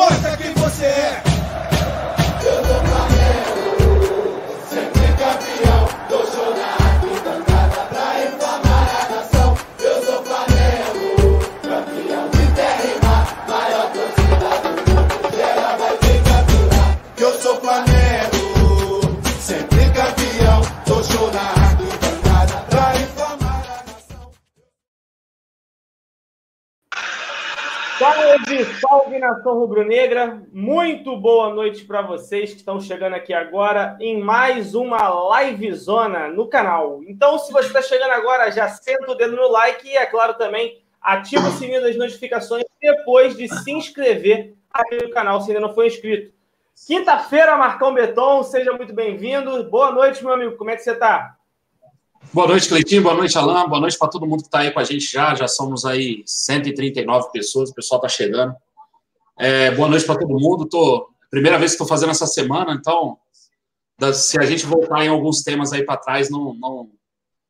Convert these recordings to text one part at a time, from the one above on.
mostra quem você é. Salve, nação rubro-negra. Muito boa noite para vocês que estão chegando aqui agora em mais uma livezona no canal. Então, se você está chegando agora, já senta o dedo no like e, é claro, também ativa o sininho das notificações depois de se inscrever aqui no canal, se ainda não for inscrito. Quinta-feira, Marcão Beton, seja muito bem-vindo. Boa noite, meu amigo. Como é que você está? Boa noite, Cleitinho. Boa noite, Alain. Boa noite para todo mundo que está aí com a gente já. Já somos aí 139 pessoas. O pessoal está chegando. É, boa noite para todo mundo. Tô primeira vez que estou fazendo essa semana, então se a gente voltar em alguns temas aí para trás, não, não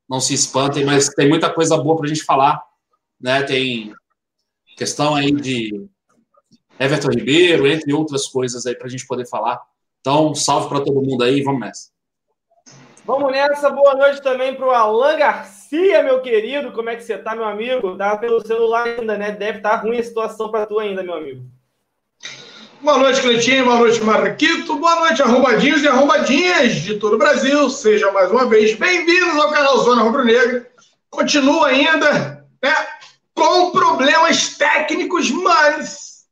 não se espantem, mas tem muita coisa boa para a gente falar, né? Tem questão aí de Everton Ribeiro, entre outras coisas aí para a gente poder falar. Então, salve para todo mundo aí. Vamos nessa. Vamos nessa. Boa noite também para o Alan Garcia, meu querido. Como é que você tá, meu amigo? Tá pelo celular ainda, né? Deve estar ruim a situação para tu ainda, meu amigo. Boa noite, Cleitinho. Boa noite, Marquito. Boa noite, arrombadinhos e arrombadinhas de todo o Brasil. Sejam mais uma vez bem-vindos ao canal Zona Rubro Negra. Continua ainda né, com problemas técnicos, mas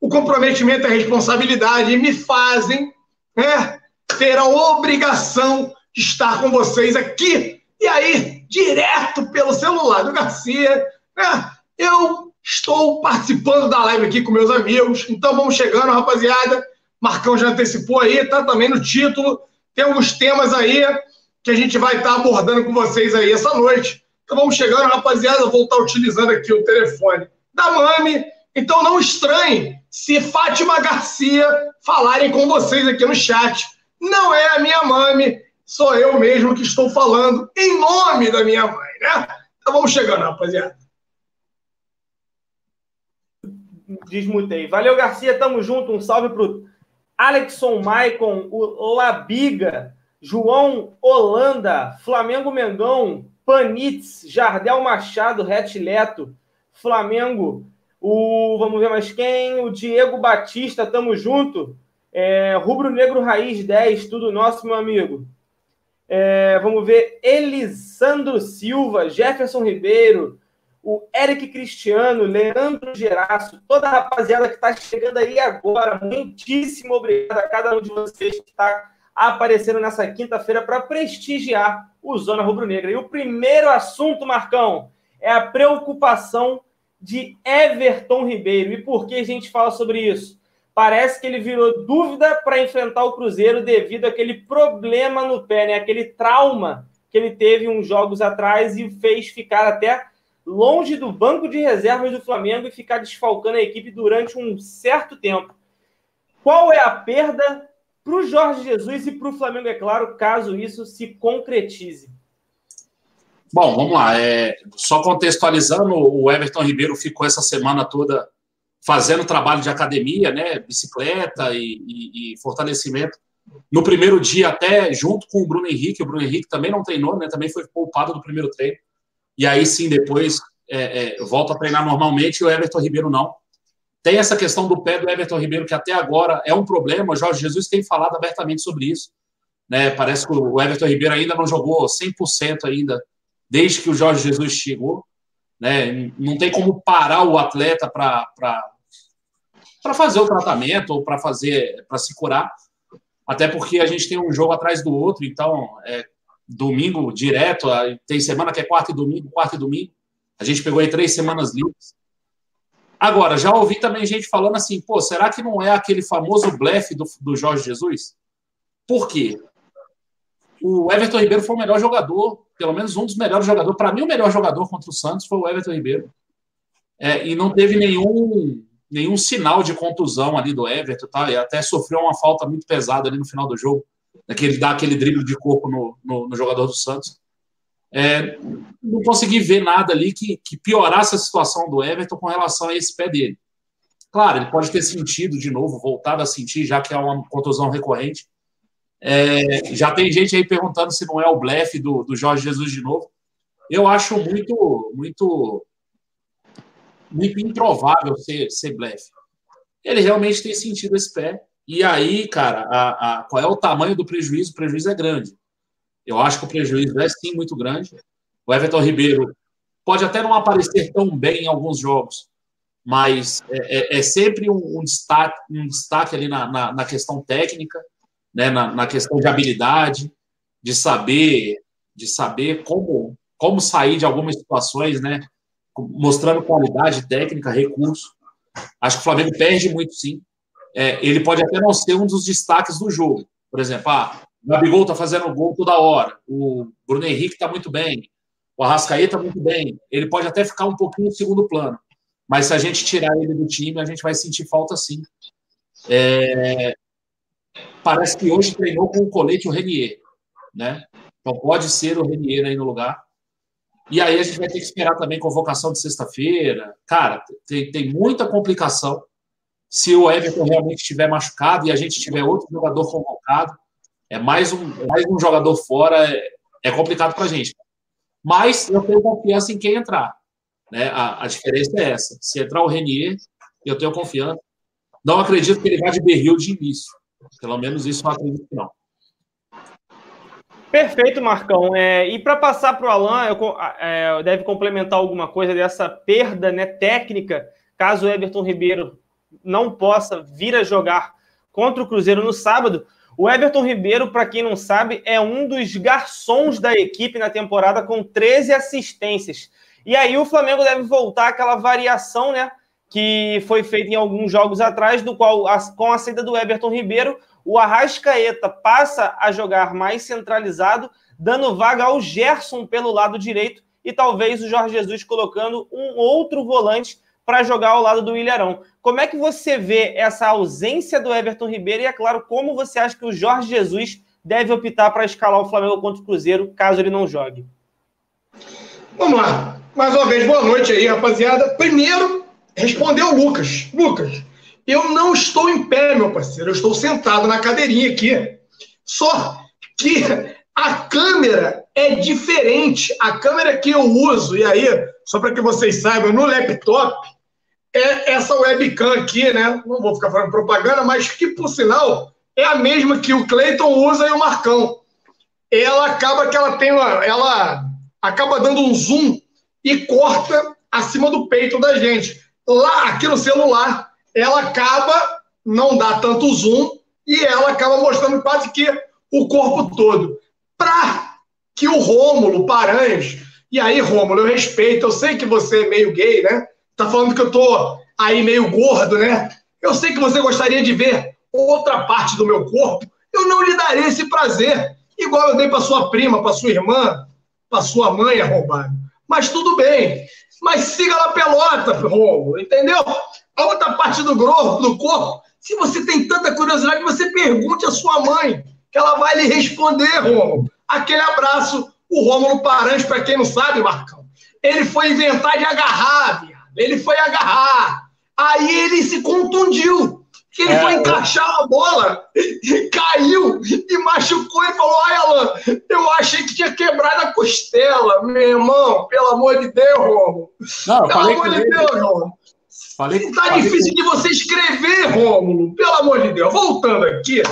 o comprometimento e a responsabilidade me fazem né, ter a obrigação de estar com vocês aqui. E aí, direto pelo celular do Garcia, né, eu estou participando da live aqui com meus amigos. Então vamos chegando, rapaziada. Marcão já antecipou aí, tá também no título. Tem alguns temas aí que a gente vai estar abordando com vocês aí essa noite. Então vamos chegando, rapaziada. Vou estar utilizando aqui o telefone da Mami. Então não estranhe se Fátima Garcia falarem com vocês aqui no chat. Não é a minha Mami, sou eu mesmo que estou falando em nome da minha mãe, né? Então vamos chegando, rapaziada. Desmutei. Valeu, Garcia. Tamo junto. Um salve pro Alexson Maicon, o Labiga, João Holanda, Flamengo Mengão, Panitz, Jardel Machado, Retleto, Flamengo, o vamos ver mais quem? O Diego Batista, tamo junto. É, Rubro Negro Raiz 10, tudo nosso, meu amigo. É, vamos ver Elisandro Silva, Jefferson Ribeiro, o Eric Cristiano, Leandro Geraço, toda a rapaziada que está chegando aí agora. Muitíssimo obrigado a cada um de vocês que está aparecendo nessa quinta-feira para prestigiar o Zona Rubro Negra. E o primeiro assunto, Marcão, é a preocupação de Everton Ribeiro. E por que a gente fala sobre isso? Parece que ele virou dúvida para enfrentar o Cruzeiro devido àquele problema no pé, né? aquele trauma que ele teve uns jogos atrás e fez ficar até longe do banco de reservas do Flamengo e ficar desfalcando a equipe durante um certo tempo. Qual é a perda para o Jorge Jesus e para o Flamengo, é claro, caso isso se concretize? Bom, vamos lá. É, só contextualizando, o Everton Ribeiro ficou essa semana toda fazendo trabalho de academia, né, bicicleta e, e, e, fortalecimento. No primeiro dia, até junto com o Bruno Henrique, o Bruno Henrique também não treinou, né, também foi poupado do primeiro treino. E aí sim, depois é, é, volta a treinar normalmente e o Everton Ribeiro não. Tem essa questão do pé do Everton Ribeiro, que até agora é um problema. O Jorge Jesus tem falado abertamente sobre isso. Né? Parece que o Everton Ribeiro ainda não jogou 100% ainda, desde que o Jorge Jesus chegou. Né? Não tem como parar o atleta para fazer o tratamento ou para fazer para se curar. Até porque a gente tem um jogo atrás do outro, então é, domingo direto, tem semana que é quarta e domingo, quarta e domingo. A gente pegou aí três semanas livres. Agora, já ouvi também gente falando assim, pô, será que não é aquele famoso blefe do, do Jorge Jesus? Por quê? O Everton Ribeiro foi o melhor jogador, pelo menos um dos melhores jogadores. Para mim, o melhor jogador contra o Santos foi o Everton Ribeiro. É, e não teve nenhum, nenhum sinal de contusão ali do Everton, tá? E até sofreu uma falta muito pesada ali no final do jogo, daquele dá aquele drible de corpo no, no, no jogador do Santos. É, não consegui ver nada ali que, que piorasse a situação do Everton com relação a esse pé dele. Claro, ele pode ter sentido de novo, voltado a sentir, já que é uma contusão recorrente. É, já tem gente aí perguntando se não é o blefe do, do Jorge Jesus de novo. Eu acho muito, muito, muito improvável ser, ser blefe. Ele realmente tem sentido esse pé. E aí, cara, a, a, qual é o tamanho do prejuízo? O prejuízo é grande. Eu acho que o prejuízo é sim muito grande. O Everton Ribeiro pode até não aparecer tão bem em alguns jogos, mas é, é, é sempre um, um, destaque, um destaque ali na, na, na questão técnica, né, na, na, questão de habilidade, de saber, de saber como, como sair de algumas situações, né, mostrando qualidade técnica, recurso. Acho que o Flamengo perde muito, sim. É, ele pode até não ser um dos destaques do jogo. Por exemplo, ah, o Gabigol está fazendo gol toda hora, o Bruno Henrique está muito bem, o Arrascaeta muito bem. Ele pode até ficar um pouquinho em segundo plano. Mas se a gente tirar ele do time, a gente vai sentir falta sim. É... Parece que hoje treinou com o colete o Renier, né? Então pode ser o Renier aí no lugar. E aí a gente vai ter que esperar também convocação de sexta-feira. Cara, tem, tem muita complicação. Se o Everton realmente estiver machucado e a gente tiver outro jogador convocado, é mais um, mais um jogador fora, é, é complicado para a gente. Mas eu tenho confiança em quem entrar. Né? A, a diferença é essa. Se entrar o Renier, eu tenho confiança. Não acredito que ele vá de berril de início. Pelo menos isso não acredito não. Perfeito, Marcão. É, e para passar para o Alan, eu, é, deve complementar alguma coisa dessa perda né, técnica, caso o Everton Ribeiro não possa vir a jogar contra o Cruzeiro no sábado. O Everton Ribeiro, para quem não sabe, é um dos garçons da equipe na temporada com 13 assistências. E aí o Flamengo deve voltar àquela variação, né? Que foi feita em alguns jogos atrás, do qual, com a saída do Everton Ribeiro, o Arrascaeta passa a jogar mais centralizado, dando vaga ao Gerson pelo lado direito e talvez o Jorge Jesus colocando um outro volante para jogar ao lado do Ilharão. Como é que você vê essa ausência do Everton Ribeiro e, é claro, como você acha que o Jorge Jesus deve optar para escalar o Flamengo contra o Cruzeiro, caso ele não jogue? Vamos lá. Mais uma vez, boa noite aí, rapaziada. Primeiro, respondeu o Lucas. Lucas, eu não estou em pé, meu parceiro. Eu estou sentado na cadeirinha aqui. Só que a câmera é diferente. A câmera que eu uso, e aí, só para que vocês saibam, no laptop, é essa webcam aqui, né? Não vou ficar falando propaganda, mas que, por sinal, é a mesma que o Cleiton usa e o Marcão. Ela acaba que ela tem uma, ela acaba dando um zoom e corta acima do peito da gente. Lá, aqui no celular, ela acaba, não dá tanto zoom, e ela acaba mostrando quase que o corpo todo. Para que o Rômulo Paranhos, e aí, Rômulo, eu respeito, eu sei que você é meio gay, né? Tá falando que eu tô aí meio gordo, né? Eu sei que você gostaria de ver outra parte do meu corpo. Eu não lhe darei esse prazer, igual eu dei para sua prima, para sua irmã, para sua mãe arrombado. Mas tudo bem. Mas siga na pelota, Rômulo, entendeu? A outra parte do, grosso, do corpo, se você tem tanta curiosidade, você pergunte à sua mãe, que ela vai lhe responder, Rômulo. Aquele abraço, o Rômulo Paranhos, para quem não sabe, Marcão, ele foi inventar de agarrar, viado. Ele foi agarrar. Aí ele se contundiu. Que ele é, foi encaixar a bola, caiu e machucou e falou: Ai, Alan, eu achei que tinha quebrado a costela. Meu irmão, pelo amor de Deus, Romulo. Não, pelo amor de Deus, Romulo. Falei, tá falei difícil de você escrever, Rômulo. Pelo amor de Deus. Voltando aqui,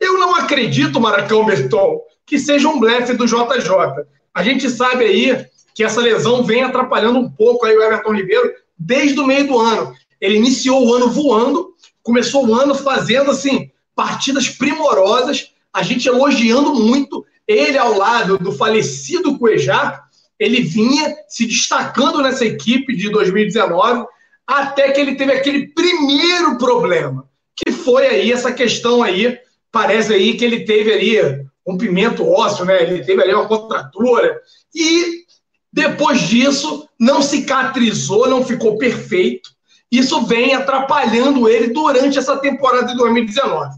eu não acredito, Maracão Berton, que seja um blefe do JJ. A gente sabe aí que essa lesão vem atrapalhando um pouco aí o Everton Ribeiro desde o meio do ano. Ele iniciou o ano voando, começou o ano fazendo assim partidas primorosas, a gente elogiando muito ele ao lado do falecido Cuejá, ele vinha se destacando nessa equipe de 2019, até que ele teve aquele primeiro problema, que foi aí essa questão aí, parece aí que ele teve ali um pimento ósseo, né? Ele teve ali uma contratura e depois disso não cicatrizou, não ficou perfeito. Isso vem atrapalhando ele durante essa temporada de 2019.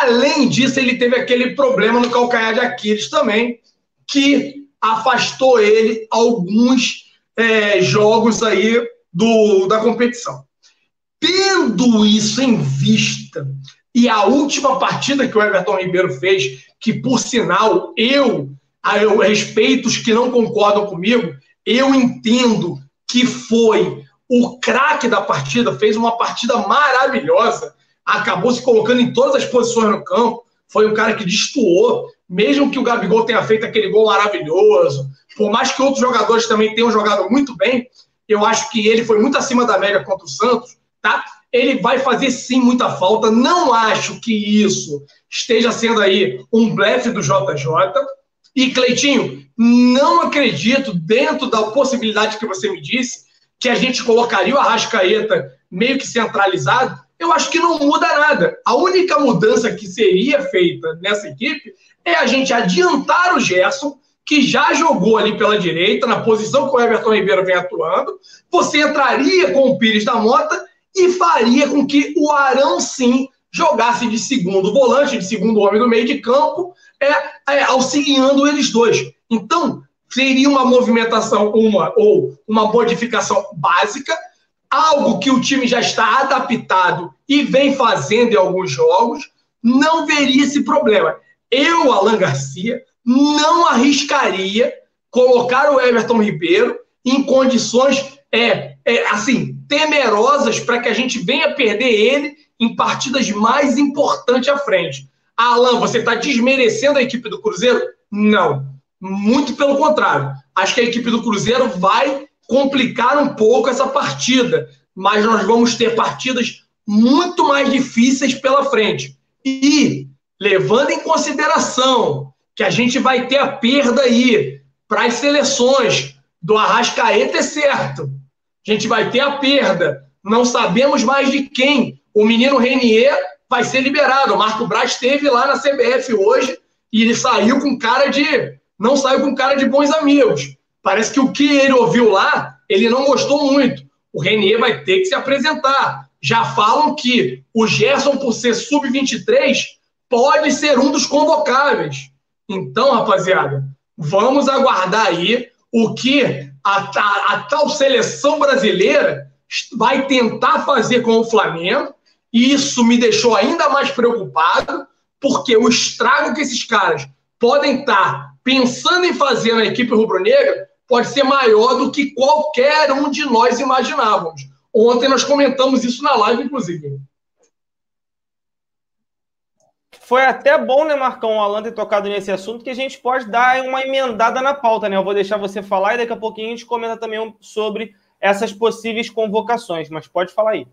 Além disso, ele teve aquele problema no calcanhar de Aquiles também, que afastou ele alguns é, jogos aí do, da competição. tendo isso em vista, e a última partida que o Everton Ribeiro fez, que por sinal eu, eu respeito os que não concordam comigo, eu entendo que foi o craque da partida, fez uma partida maravilhosa, acabou se colocando em todas as posições no campo, foi um cara que destoou, mesmo que o Gabigol tenha feito aquele gol maravilhoso, por mais que outros jogadores também tenham jogado muito bem, eu acho que ele foi muito acima da média contra o Santos, tá? Ele vai fazer sim muita falta. Não acho que isso esteja sendo aí um blefe do JJ. E Cleitinho, não acredito, dentro da possibilidade que você me disse, que a gente colocaria o Arrascaeta meio que centralizado. Eu acho que não muda nada. A única mudança que seria feita nessa equipe é a gente adiantar o Gerson, que já jogou ali pela direita, na posição que o Everton Ribeiro vem atuando. Você entraria com o Pires da Mota e faria com que o Arão, sim, jogasse de segundo volante, de segundo homem no meio de campo, é, é, auxiliando eles dois. Então, seria uma movimentação, uma ou uma modificação básica, algo que o time já está adaptado e vem fazendo em alguns jogos, não veria esse problema. Eu, Alan Garcia, não arriscaria colocar o Everton Ribeiro em condições é, é assim temerosas para que a gente venha perder ele em partidas mais importantes à frente. Alan, você está desmerecendo a equipe do Cruzeiro? Não. Muito pelo contrário. Acho que a equipe do Cruzeiro vai complicar um pouco essa partida, mas nós vamos ter partidas muito mais difíceis pela frente. E, levando em consideração que a gente vai ter a perda aí para as seleções do Arrascaeta, é certo. A gente vai ter a perda. Não sabemos mais de quem. O menino Renier vai ser liberado. O Marco Braz esteve lá na CBF hoje e ele saiu com cara de não saiu com cara de bons amigos. Parece que o que ele ouviu lá, ele não gostou muito. O Renier vai ter que se apresentar. Já falam que o Gerson, por ser sub-23, pode ser um dos convocáveis. Então, rapaziada, vamos aguardar aí o que a, a, a tal seleção brasileira vai tentar fazer com o Flamengo. E isso me deixou ainda mais preocupado, porque o estrago que esses caras podem estar pensando em fazer na equipe rubro-negra pode ser maior do que qualquer um de nós imaginávamos. Ontem nós comentamos isso na live, inclusive. Foi até bom, né, Marcão, o Alan ter tocado nesse assunto, que a gente pode dar uma emendada na pauta, né? Eu vou deixar você falar e daqui a pouquinho a gente comenta também sobre essas possíveis convocações, mas pode falar aí.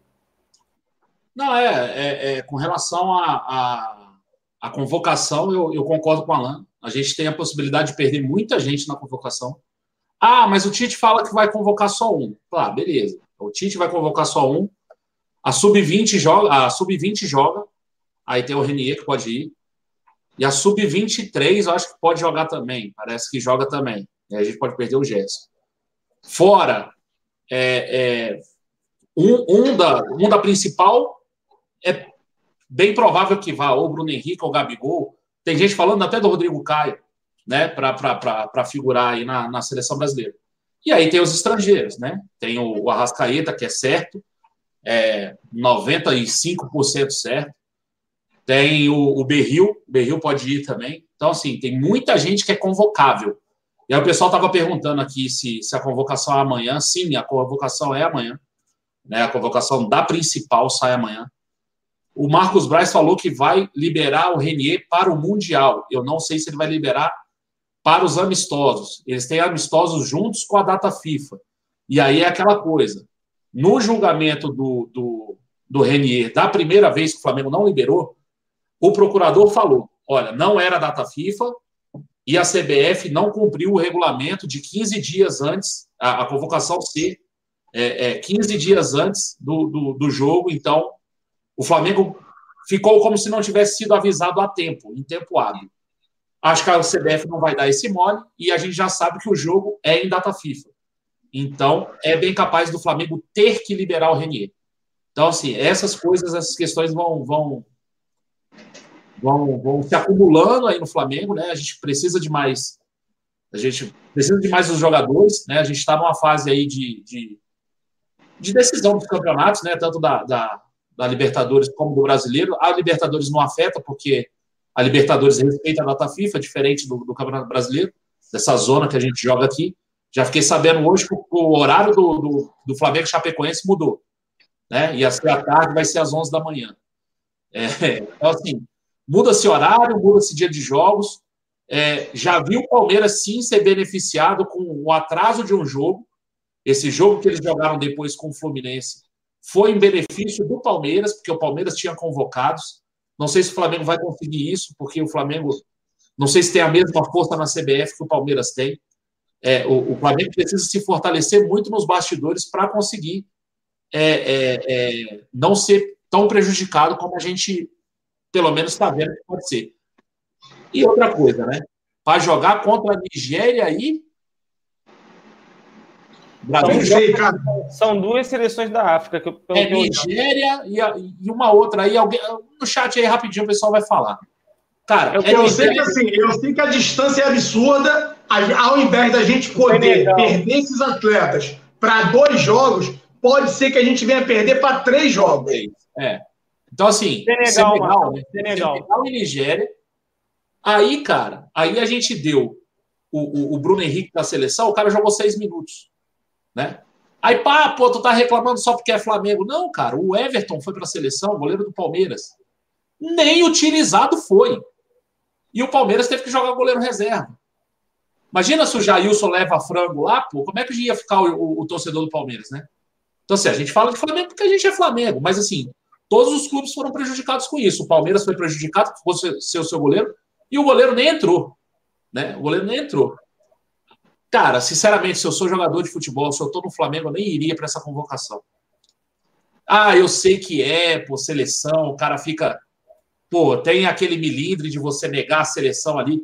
Não, é, é, é com relação à a, convocação, eu, eu concordo com o Alan. A gente tem a possibilidade de perder muita gente na convocação. Ah, mas o Tite fala que vai convocar só um. Claro, beleza. O Tite vai convocar só um. A sub-20 joga, a sub-20 joga. Aí tem o Renier que pode ir. E a sub-23 eu acho que pode jogar também. Parece que joga também. E a gente pode perder o Gerson. Fora, é, é, um, um, da, um da principal é bem provável que vá ou o Bruno Henrique ou Gabigol tem gente falando até do Rodrigo Caio, né, para figurar aí na, na seleção brasileira. E aí tem os estrangeiros, né? Tem o, o Arrascaeta, que é certo, é 95% certo. Tem o, o Berril, o Berril pode ir também. Então, assim, tem muita gente que é convocável. E aí o pessoal estava perguntando aqui se, se a convocação é amanhã. Sim, a convocação é amanhã. Né? A convocação da principal sai amanhã. O Marcos Braz falou que vai liberar o Renier para o Mundial. Eu não sei se ele vai liberar para os amistosos. Eles têm amistosos juntos com a data FIFA. E aí é aquela coisa. No julgamento do, do, do Renier, da primeira vez que o Flamengo não liberou, o procurador falou: olha, não era data FIFA e a CBF não cumpriu o regulamento de 15 dias antes, a, a convocação ser é, é, 15 dias antes do, do, do jogo, então o Flamengo ficou como se não tivesse sido avisado a tempo, em tempo hábil. Acho que a CBF não vai dar esse mole e a gente já sabe que o jogo é em data FIFA. Então, é bem capaz do Flamengo ter que liberar o Renier. Então, assim, essas coisas, essas questões vão, vão, vão, vão se acumulando aí no Flamengo, né? A gente precisa de mais. A gente precisa de mais dos jogadores, né? A gente está numa fase aí de, de de decisão dos campeonatos, né? Tanto da, da, da Libertadores como do Brasileiro. A Libertadores não afeta, porque a Libertadores respeita a data FIFA, diferente do, do Campeonato Brasileiro, dessa zona que a gente joga aqui. Já fiquei sabendo hoje que o horário do, do, do Flamengo Chapecoense mudou. Né? Ser à tarde, vai ser às 11 da manhã. É, então, assim, muda-se horário, muda-se dia de jogos. É, já vi o Palmeiras sim ser beneficiado com o atraso de um jogo. Esse jogo que eles jogaram depois com o Fluminense foi em benefício do Palmeiras, porque o Palmeiras tinha convocados. Não sei se o Flamengo vai conseguir isso, porque o Flamengo não sei se tem a mesma força na CBF que o Palmeiras tem. É, o, o, Flamengo precisa se fortalecer muito nos bastidores para conseguir é, é, é, não ser tão prejudicado como a gente, pelo menos, está vendo que pode ser. E outra coisa, né? Para jogar contra a Nigéria aí. Brasil sei, cara. São duas seleções da África. Que, é Nigéria e, a, e, uma outra aí. Alguém, no chat aí rapidinho o pessoal vai falar. Cara, eu, é eu sei que assim, eu sei que a distância é absurda. Ao invés da gente poder perder esses atletas para dois jogos, pode ser que a gente venha perder para três jogos. É. Então, assim, Senegal, Senegal, né? Senegal. Senegal e Nigéria Aí, cara, aí a gente deu o, o, o Bruno Henrique da seleção, o cara jogou seis minutos, né? Aí, pá, pô, tu tá reclamando só porque é Flamengo. Não, cara, o Everton foi para a seleção, goleiro do Palmeiras. Nem utilizado foi. E o Palmeiras teve que jogar goleiro reserva. Imagina se o Jailson leva frango lá, pô, como é que ia ficar o, o, o, torcedor do Palmeiras, né? Então, assim, a gente fala de Flamengo porque a gente é Flamengo, mas, assim, todos os clubes foram prejudicados com isso. O Palmeiras foi prejudicado, por ser o seu goleiro, e o goleiro nem entrou. Né? O goleiro nem entrou. Cara, sinceramente, se eu sou jogador de futebol, se eu tô no Flamengo, eu nem iria para essa convocação. Ah, eu sei que é, pô, seleção, o cara fica. Pô, tem aquele milindre de você negar a seleção ali.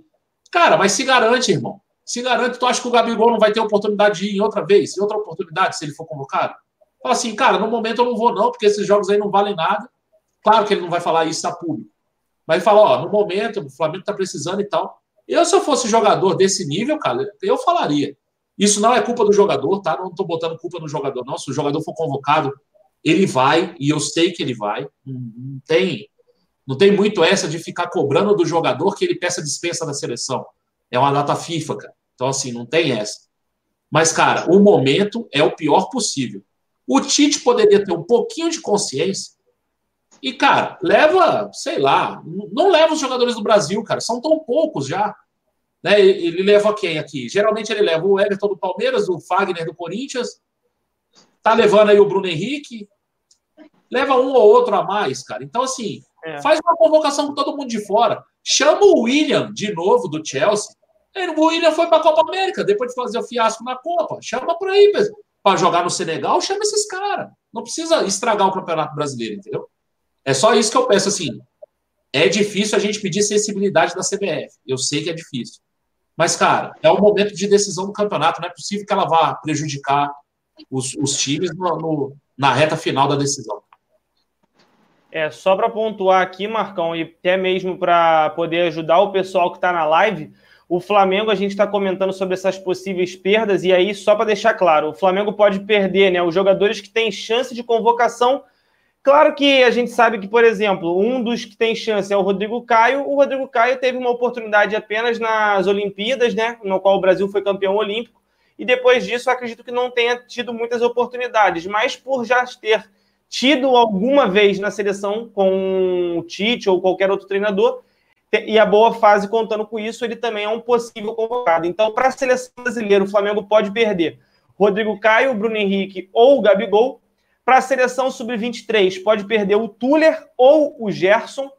Cara, mas se garante, irmão. Se garante, tu acha que o Gabigol não vai ter oportunidade de ir em outra vez, em outra oportunidade, se ele for convocado? Fala assim, cara, no momento eu não vou, não, porque esses jogos aí não valem nada. Claro que ele não vai falar isso a público. Mas ele fala, ó, no momento o Flamengo está precisando e tal. Eu, se eu fosse jogador desse nível, cara, eu falaria. Isso não é culpa do jogador, tá? Não estou botando culpa no jogador, não. Se o jogador for convocado, ele vai, e eu sei que ele vai. Não tem, não tem muito essa de ficar cobrando do jogador que ele peça dispensa da seleção. É uma data FIFA, cara. Então, assim, não tem essa. Mas, cara, o momento é o pior possível. O Tite poderia ter um pouquinho de consciência e, cara, leva, sei lá, não leva os jogadores do Brasil, cara, são tão poucos já. Né? Ele leva quem aqui? Geralmente ele leva o Everton do Palmeiras, o Fagner do Corinthians, tá levando aí o Bruno Henrique, leva um ou outro a mais, cara. Então, assim, é. faz uma convocação com todo mundo de fora. Chama o William de novo do Chelsea. O William foi para a Copa América depois de fazer o fiasco na Copa. Chama por aí para jogar no Senegal, chama esses caras. Não precisa estragar o Campeonato Brasileiro, entendeu? É só isso que eu peço assim. É difícil a gente pedir sensibilidade da CBF. Eu sei que é difícil. Mas, cara, é o momento de decisão do campeonato. Não é possível que ela vá prejudicar os, os times no, no, na reta final da decisão. É, só para pontuar aqui, Marcão, e até mesmo para poder ajudar o pessoal que está na live, o Flamengo, a gente está comentando sobre essas possíveis perdas, e aí, só para deixar claro, o Flamengo pode perder né, os jogadores que têm chance de convocação Claro que a gente sabe que, por exemplo, um dos que tem chance é o Rodrigo Caio. O Rodrigo Caio teve uma oportunidade apenas nas Olimpíadas, né? No qual o Brasil foi campeão olímpico. E depois disso, acredito que não tenha tido muitas oportunidades. Mas por já ter tido alguma vez na seleção com o Tite ou qualquer outro treinador, e a boa fase contando com isso, ele também é um possível convocado. Então, para a seleção brasileira, o Flamengo pode perder Rodrigo Caio, Bruno Henrique ou o Gabigol para a seleção sub-23, pode perder o Tuller ou o Gerson.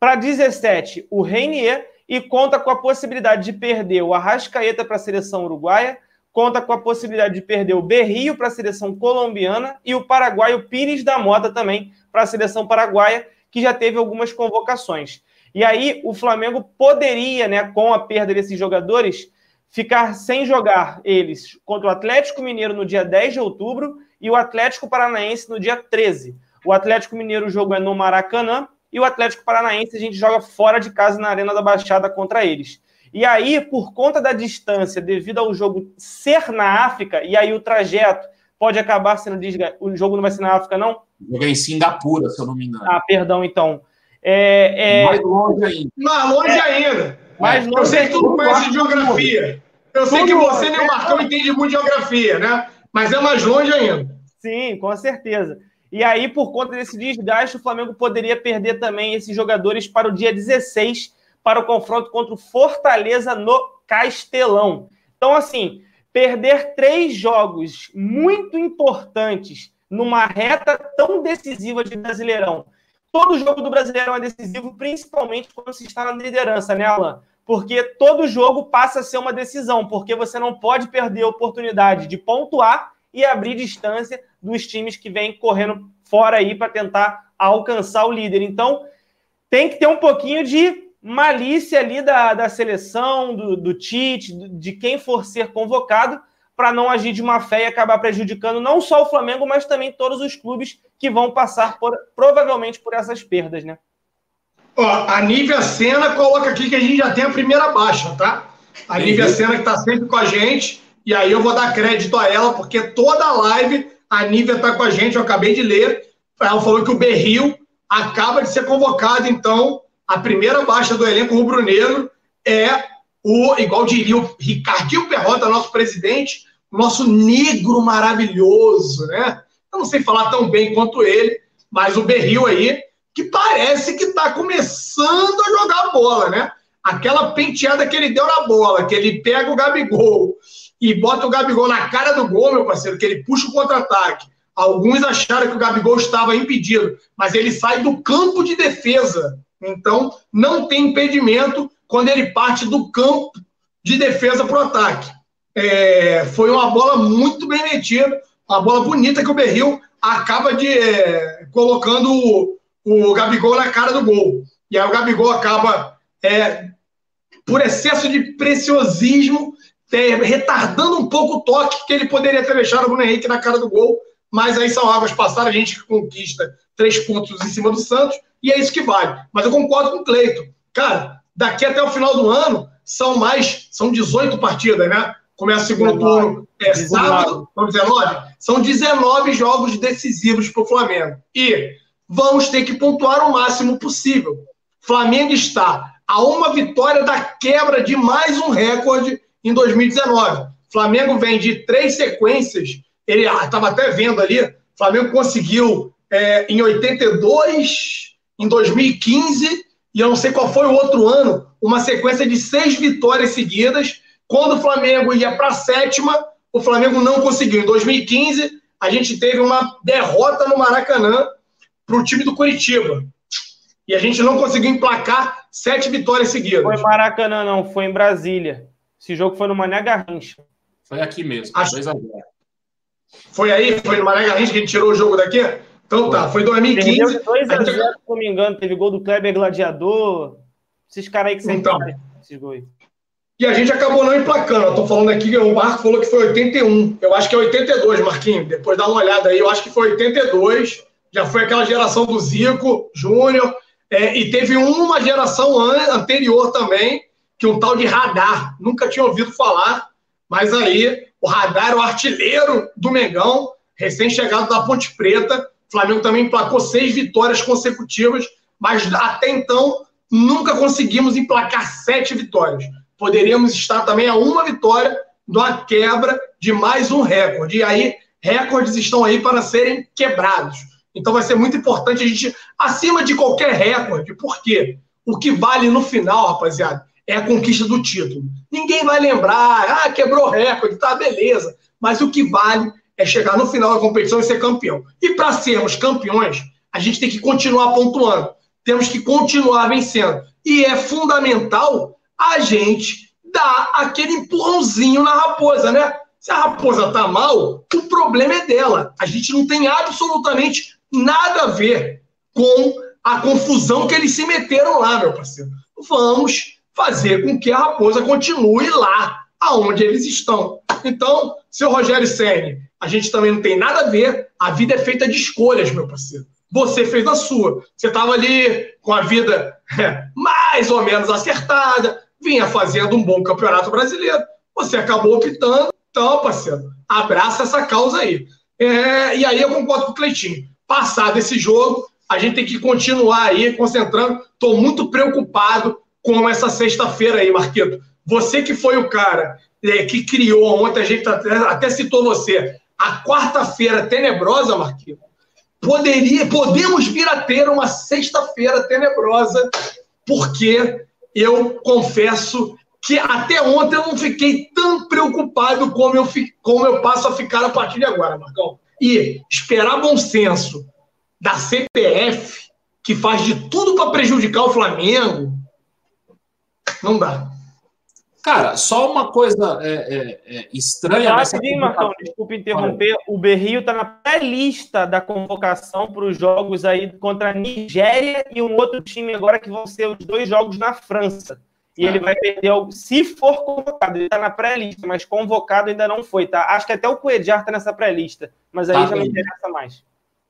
Para 17, o Reinier. E conta com a possibilidade de perder o Arrascaeta para a seleção uruguaia. Conta com a possibilidade de perder o Berrio para a seleção colombiana. E o paraguaio Pires da Mota também para a seleção paraguaia, que já teve algumas convocações. E aí o Flamengo poderia, né, com a perda desses jogadores, ficar sem jogar eles contra o Atlético Mineiro no dia 10 de outubro e o Atlético Paranaense no dia 13. O Atlético Mineiro, o jogo é no Maracanã, e o Atlético Paranaense a gente joga fora de casa na Arena da Baixada contra eles. E aí, por conta da distância, devido ao jogo ser na África, e aí o trajeto pode acabar sendo desgastante. O jogo não vai ser na África, não? Joguei em Singapura, se eu não me engano. Ah, perdão, então. É, é... Mais longe ainda. Mais longe ainda. Mais longe eu sei que tu conhece de geografia. Eu sei que você nem o Marcão entende muito de geografia, né? Mas é mais longe ainda. Sim, com certeza. E aí, por conta desse desgaste, o Flamengo poderia perder também esses jogadores para o dia 16, para o confronto contra o Fortaleza no Castelão. Então, assim, perder três jogos muito importantes numa reta tão decisiva de Brasileirão. Todo jogo do Brasileirão é decisivo, principalmente quando se está na liderança, né, Alan? Porque todo jogo passa a ser uma decisão, porque você não pode perder a oportunidade de pontuar e abrir distância dos times que vêm correndo fora aí para tentar alcançar o líder. Então, tem que ter um pouquinho de malícia ali da, da seleção, do, do Tite, de quem for ser convocado, para não agir de má fé e acabar prejudicando não só o Flamengo, mas também todos os clubes que vão passar por, provavelmente por essas perdas, né? Ó, a Nívia Sena coloca aqui que a gente já tem a primeira baixa, tá? A Nívia Sena que está sempre com a gente, e aí eu vou dar crédito a ela, porque toda a live a Nívia está com a gente, eu acabei de ler. Ela falou que o Berril acaba de ser convocado, então a primeira baixa do elenco rubro-negro é o, igual diria o Ricardinho Perrota, nosso presidente, nosso negro maravilhoso, né? Eu não sei falar tão bem quanto ele, mas o Berril aí, que parece que está começando a jogar bola, né? Aquela penteada que ele deu na bola, que ele pega o Gabigol e bota o Gabigol na cara do gol, meu parceiro, que ele puxa o contra-ataque. Alguns acharam que o Gabigol estava impedido, mas ele sai do campo de defesa. Então, não tem impedimento quando ele parte do campo de defesa para o ataque. É, foi uma bola muito bem metida, uma bola bonita que o Berril acaba de é, colocando o, o, Gabigol na cara do gol. E aí o Gabigol acaba, é, por excesso de preciosismo, é, retardando um pouco o toque que ele poderia ter deixado o Bruno Henrique na cara do gol. Mas aí são águas passadas, a gente conquista três pontos em cima do Santos, e é isso que vale. Mas eu concordo com o Cleito. Cara, daqui até o final do ano, são mais, são 18 partidas, né? Começa o segundo 19, turno é 19. sábado, são 19? São 19 jogos decisivos para o Flamengo. E vamos ter que pontuar o máximo possível. Flamengo está a uma vitória da quebra de mais um recorde em 2019. Flamengo vem de três sequências, ele estava até vendo ali, Flamengo conseguiu é, em 82, em 2015 e eu não sei qual foi o outro ano, uma sequência de seis vitórias seguidas. Quando o Flamengo ia para a sétima, o Flamengo não conseguiu. Em 2015, a gente teve uma derrota no Maracanã para o time do Curitiba. E a gente não conseguiu emplacar sete vitórias seguidas. Foi Maracanã, não, foi em Brasília. Esse jogo foi no Mané Garrincha. Foi aqui mesmo, Acho... Foi aí? Foi no Mané Garrincha que a gente tirou o jogo daqui? Então tá, foi 2015. Perdeu de 2 a 0, se não me engano. Teve gol do Kleber Gladiador. Esses caras aí que sempre então, esses gols. E a gente acabou não emplacando. Tô falando aqui, o Marco falou que foi 81. Eu acho que é 82, Marquinhos. Depois dá uma olhada aí. Eu acho que foi 82. Já foi aquela geração do Zico, Júnior. É, e teve uma geração anterior também, que um tal de Radar. Nunca tinha ouvido falar. Mas aí, o Radar o artilheiro do Mengão, recém-chegado da Ponte Preta o Flamengo também emplacou seis vitórias consecutivas, mas até então nunca conseguimos emplacar sete vitórias. Poderíamos estar também a uma vitória da quebra de mais um recorde. E aí, recordes estão aí para serem quebrados. Então vai ser muito importante a gente, acima de qualquer recorde, por quê? O que vale no final, rapaziada, é a conquista do título. Ninguém vai lembrar, ah, quebrou recorde, tá, beleza. Mas o que vale é chegar no final da competição e ser campeão. E para sermos campeões, a gente tem que continuar pontuando. Temos que continuar vencendo. E é fundamental a gente dar aquele empurrãozinho na raposa, né? Se a raposa tá mal, o problema é dela. A gente não tem absolutamente nada a ver com a confusão que eles se meteram lá, meu parceiro. Vamos fazer com que a raposa continue lá, aonde eles estão. Então, seu Rogério Senni, a gente também não tem nada a ver. A vida é feita de escolhas, meu parceiro. Você fez a sua. Você estava ali com a vida mais ou menos acertada, vinha fazendo um bom campeonato brasileiro. Você acabou optando. Então, parceiro, abraça essa causa aí. É, e aí eu concordo com o Cleitinho. Passado esse jogo, a gente tem que continuar aí concentrando. Estou muito preocupado com essa sexta-feira aí, Marquito. Você que foi o cara é, que criou, ontem a gente até, até citou você, a quarta-feira tenebrosa, Marquito. Poderia, podemos vir a ter uma sexta-feira tenebrosa, porque eu confesso que até ontem eu não fiquei tão preocupado como eu, como eu passo a ficar a partir de agora, Marcão. E esperar bom senso da CPF, que faz de tudo para prejudicar o Flamengo, não dá. Cara, só uma coisa é, é, é estranha. Rapidinho, Marcão, desculpa interromper. O Berrio está na pré-lista da convocação para os jogos aí contra a Nigéria e um outro time agora que vão ser os dois jogos na França. E ele vai perder, se for convocado, ele está na pré-lista, mas convocado ainda não foi, tá? Acho que até o Coedjar está nessa pré-lista, mas aí tá já bem. não interessa mais.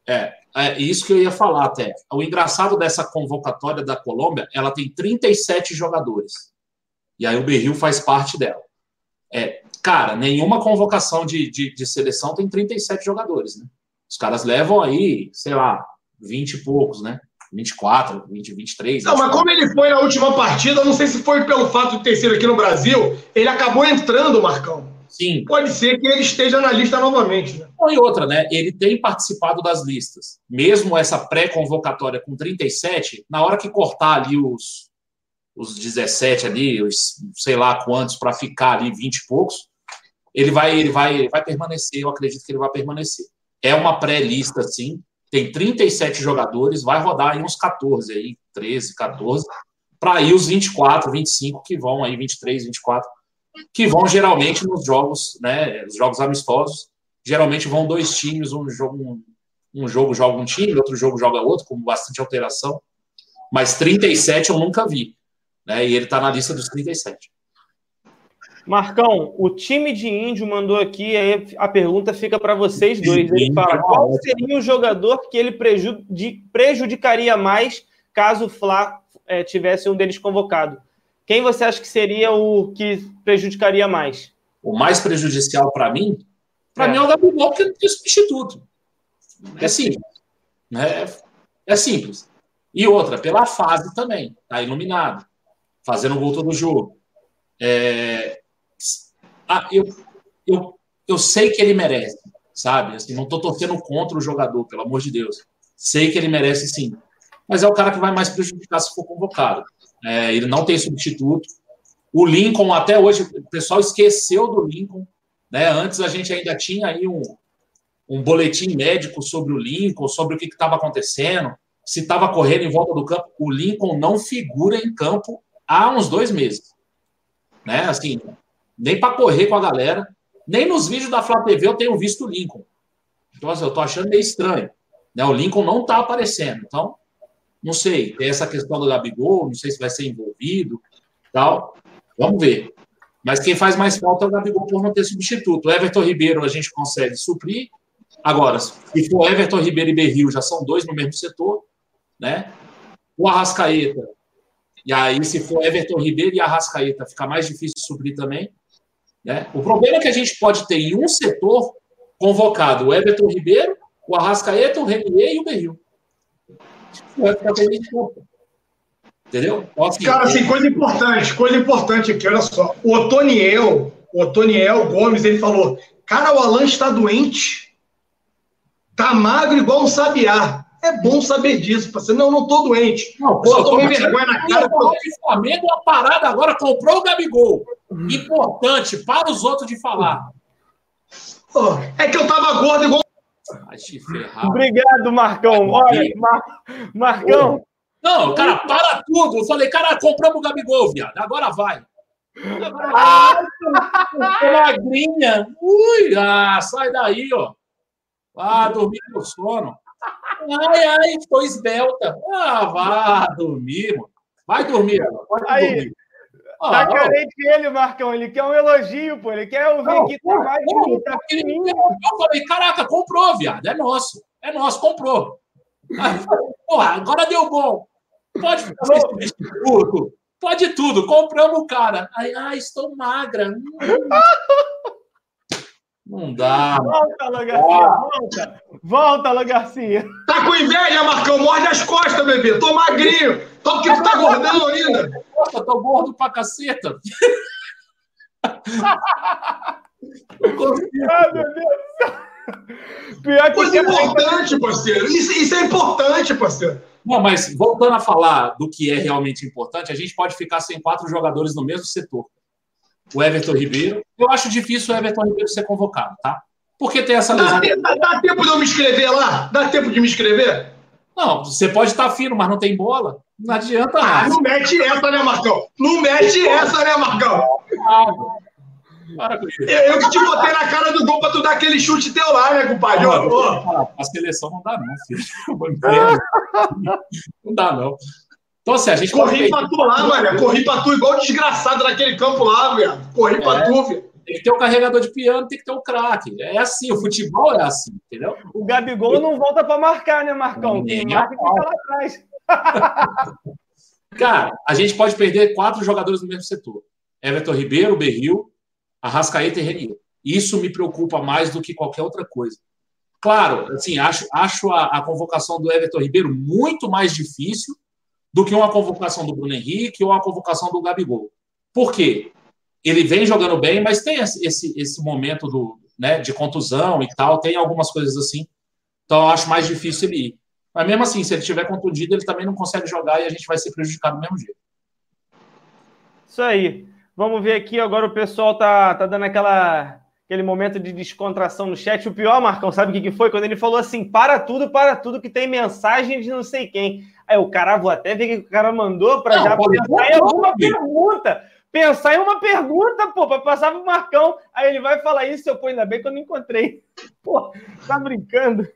É, é isso que eu ia falar até. O engraçado dessa convocatória da Colômbia, ela tem 37 jogadores. E aí o Berril faz parte dela. É, cara, nenhuma convocação de, de, de, seleção tem 37 jogadores, né? Os caras levam aí, sei lá, 20 e poucos, né? 24, 20, 23. Não, mas como ele foi na última partida, não sei se foi pelo fato de ter sido aqui no Brasil, ele acabou entrando, Marcão. Sim. Pode ser que ele esteja na lista novamente. Né? E outra, né? Ele tem participado das listas. Mesmo essa pré-convocatória com 37, na hora que cortar ali os, os 17 ali, os sei lá quantos, para ficar ali 20 e poucos, ele vai, ele vai, ele vai permanecer. Eu acredito que ele vai permanecer. É uma pré-lista, sim tem 37 jogadores, vai rodar aí uns 14 aí, 13, 14, para aí os 24, 25 que vão aí, 23, 24, que vão geralmente nos jogos, né, os jogos amistosos, geralmente vão dois times, um jogo, um, um jogo joga um time, outro jogo joga outro, com bastante alteração, mas 37 eu nunca vi, né, e ele está na lista dos 37. Marcão, o time de índio mandou aqui, aí a pergunta fica para vocês dois. Ele fala: qual seria o jogador que ele prejudicaria mais caso o Fla é, tivesse um deles convocado? Quem você acha que seria o que prejudicaria mais? O mais prejudicial para mim? Para é. mim é o Gabigol, porque não tem substituto. É simples. É, é simples. E outra, pela fase também. Tá iluminado. Fazendo gol todo jogo. É, ah, eu, eu, eu sei que ele merece, sabe? Assim, não estou torcendo contra o jogador, pelo amor de Deus. Sei que ele merece sim. Mas é o cara que vai mais prejudicar se for convocado. É, ele não tem substituto. O Lincoln, até hoje, o pessoal esqueceu do Lincoln. Né? Antes a gente ainda tinha aí um, um boletim médico sobre o Lincoln, sobre o que estava acontecendo, se estava correndo em volta do campo. O Lincoln não figura em campo há uns dois meses. Né? Assim, nem para correr com a galera, nem nos vídeos da Flá TV eu tenho visto o Lincoln. Então, assim, eu tô achando meio estranho. Né? O Lincoln não tá aparecendo. Então, não sei, tem essa questão do Gabigol, não sei se vai ser envolvido, tal. Vamos ver. Mas quem faz mais falta é o Gabigol por não ter substituto. O Everton Ribeiro a gente consegue suprir. Agora, se for Everton Ribeiro e Berril, já são dois no mesmo setor, né? O Arrascaeta. E aí, se for Everton Ribeiro e Arrascaeta, fica mais difícil suprir também. Né? O problema é que a gente pode ter em um setor convocado o Everton Ribeiro, o Arrascaeta, o Renier e o Berril. Entendeu? Então, assim, Cara, assim, coisa importante, coisa importante aqui, olha só. O Otoniel, o Otoniel Gomes, ele falou: Cara, o Alan está doente. Tá magro igual um sabiá. É bom saber disso, você não, não tô doente. Não, pô, só tomei vergonha na cara. O Flamengo, uma parada agora, comprou o Gabigol. Importante para os outros de falar. Oh, é que eu tava gordo igual. Obrigado, Marcão. Olha, Mar... Marcão. Não, cara, para tudo. Eu falei, cara, compramos o Gabigol, viado. Agora vai. Agora vai. magrinha. Ui, ah, sai daí, ó. Ah, dormir no sono. Ai, ai, estou esbelta. Ah, vá dormir, mano. Vai dormir, pode aí. dormir. Ah, tá carente ele, Marcão. Ele quer um elogio, pô. Ele quer ouvir não, que tá mais bonito. Tá eu falei, caraca, comprou, viado. É nosso. É nosso, comprou. porra, agora deu bom. Pode fazer tudo. Pode tudo. Compramos o cara. Ai, ai, estou magra. Hum. Não dá. Volta, Alan Garcia, volta. Volta, Alan Garcia. Tá com inveja, Marcão? Morde as costas, bebê. Tô magrinho. Tô porque tu tá gordão ainda. Nossa, tô gordo pra caceta. Não consigo. Ai, meu Deus. Pior que Coisa importante, parceiro. Isso, isso é importante, parceiro. Não, mas voltando a falar do que é realmente importante, a gente pode ficar sem quatro jogadores no mesmo setor. O Everton Ribeiro. Eu acho difícil o Everton Ribeiro ser convocado, tá? Porque tem essa lesão. Dá, te- dá- dá tempo de eu me inscrever lá? Dá tempo de me inscrever? Não, você pode estar fino, mas não tem bola. Não adianta Ah, não mete essa, né, Marcão? Não mete essa, né, Marcão? Para com isso. Eu, que te botei na cara do gol pra tu dar aquele chute teu lá, né, compadre? Ô, ô. A seleção não dá, não, filho. Não dá, não. Então, assim, a gente Corri pode pra tu lá, mano. Corri pra tu igual desgraçado naquele campo lá, velho. Corri pra É. tu, velho. tem que ter o carregador de piano, tem que ter o craque. É assim, o futebol é assim, entendeu? O Gabigol não volta pra marcar, né, Marcão? Quem marca fica lá atrás. Cara, a gente pode perder quatro jogadores no mesmo setor. Everton Ribeiro, Berril, Arrascaeta e Renier. Isso me preocupa mais do que qualquer outra coisa. Claro, assim, acho, acho a, a convocação do Everton Ribeiro muito mais difícil do que uma convocação do Bruno Henrique ou uma convocação do Gabigol. Por quê? Ele vem jogando bem, mas tem esse, esse, momento do, né, de contusão e tal, tem algumas coisas assim. Então, eu acho mais difícil ele ir. Mas mesmo assim, se ele tiver contundido, ele também não consegue jogar e a gente vai ser prejudicado do mesmo jeito. Isso aí. Vamos ver aqui, agora o pessoal tá, tá dando aquela, aquele momento de descontração no chat. O pior, Marcão, sabe o que foi? Quando ele falou assim, para tudo, para tudo, que tem mensagem de não sei quem. Aí o cara, vou até ver o que o cara mandou para já pensar em alguma pergunta. Pensar em uma pergunta, pô, para passar pro Marcão. Aí ele vai falar isso, eu pô, ainda bem que eu não encontrei. Pô, tá brincando.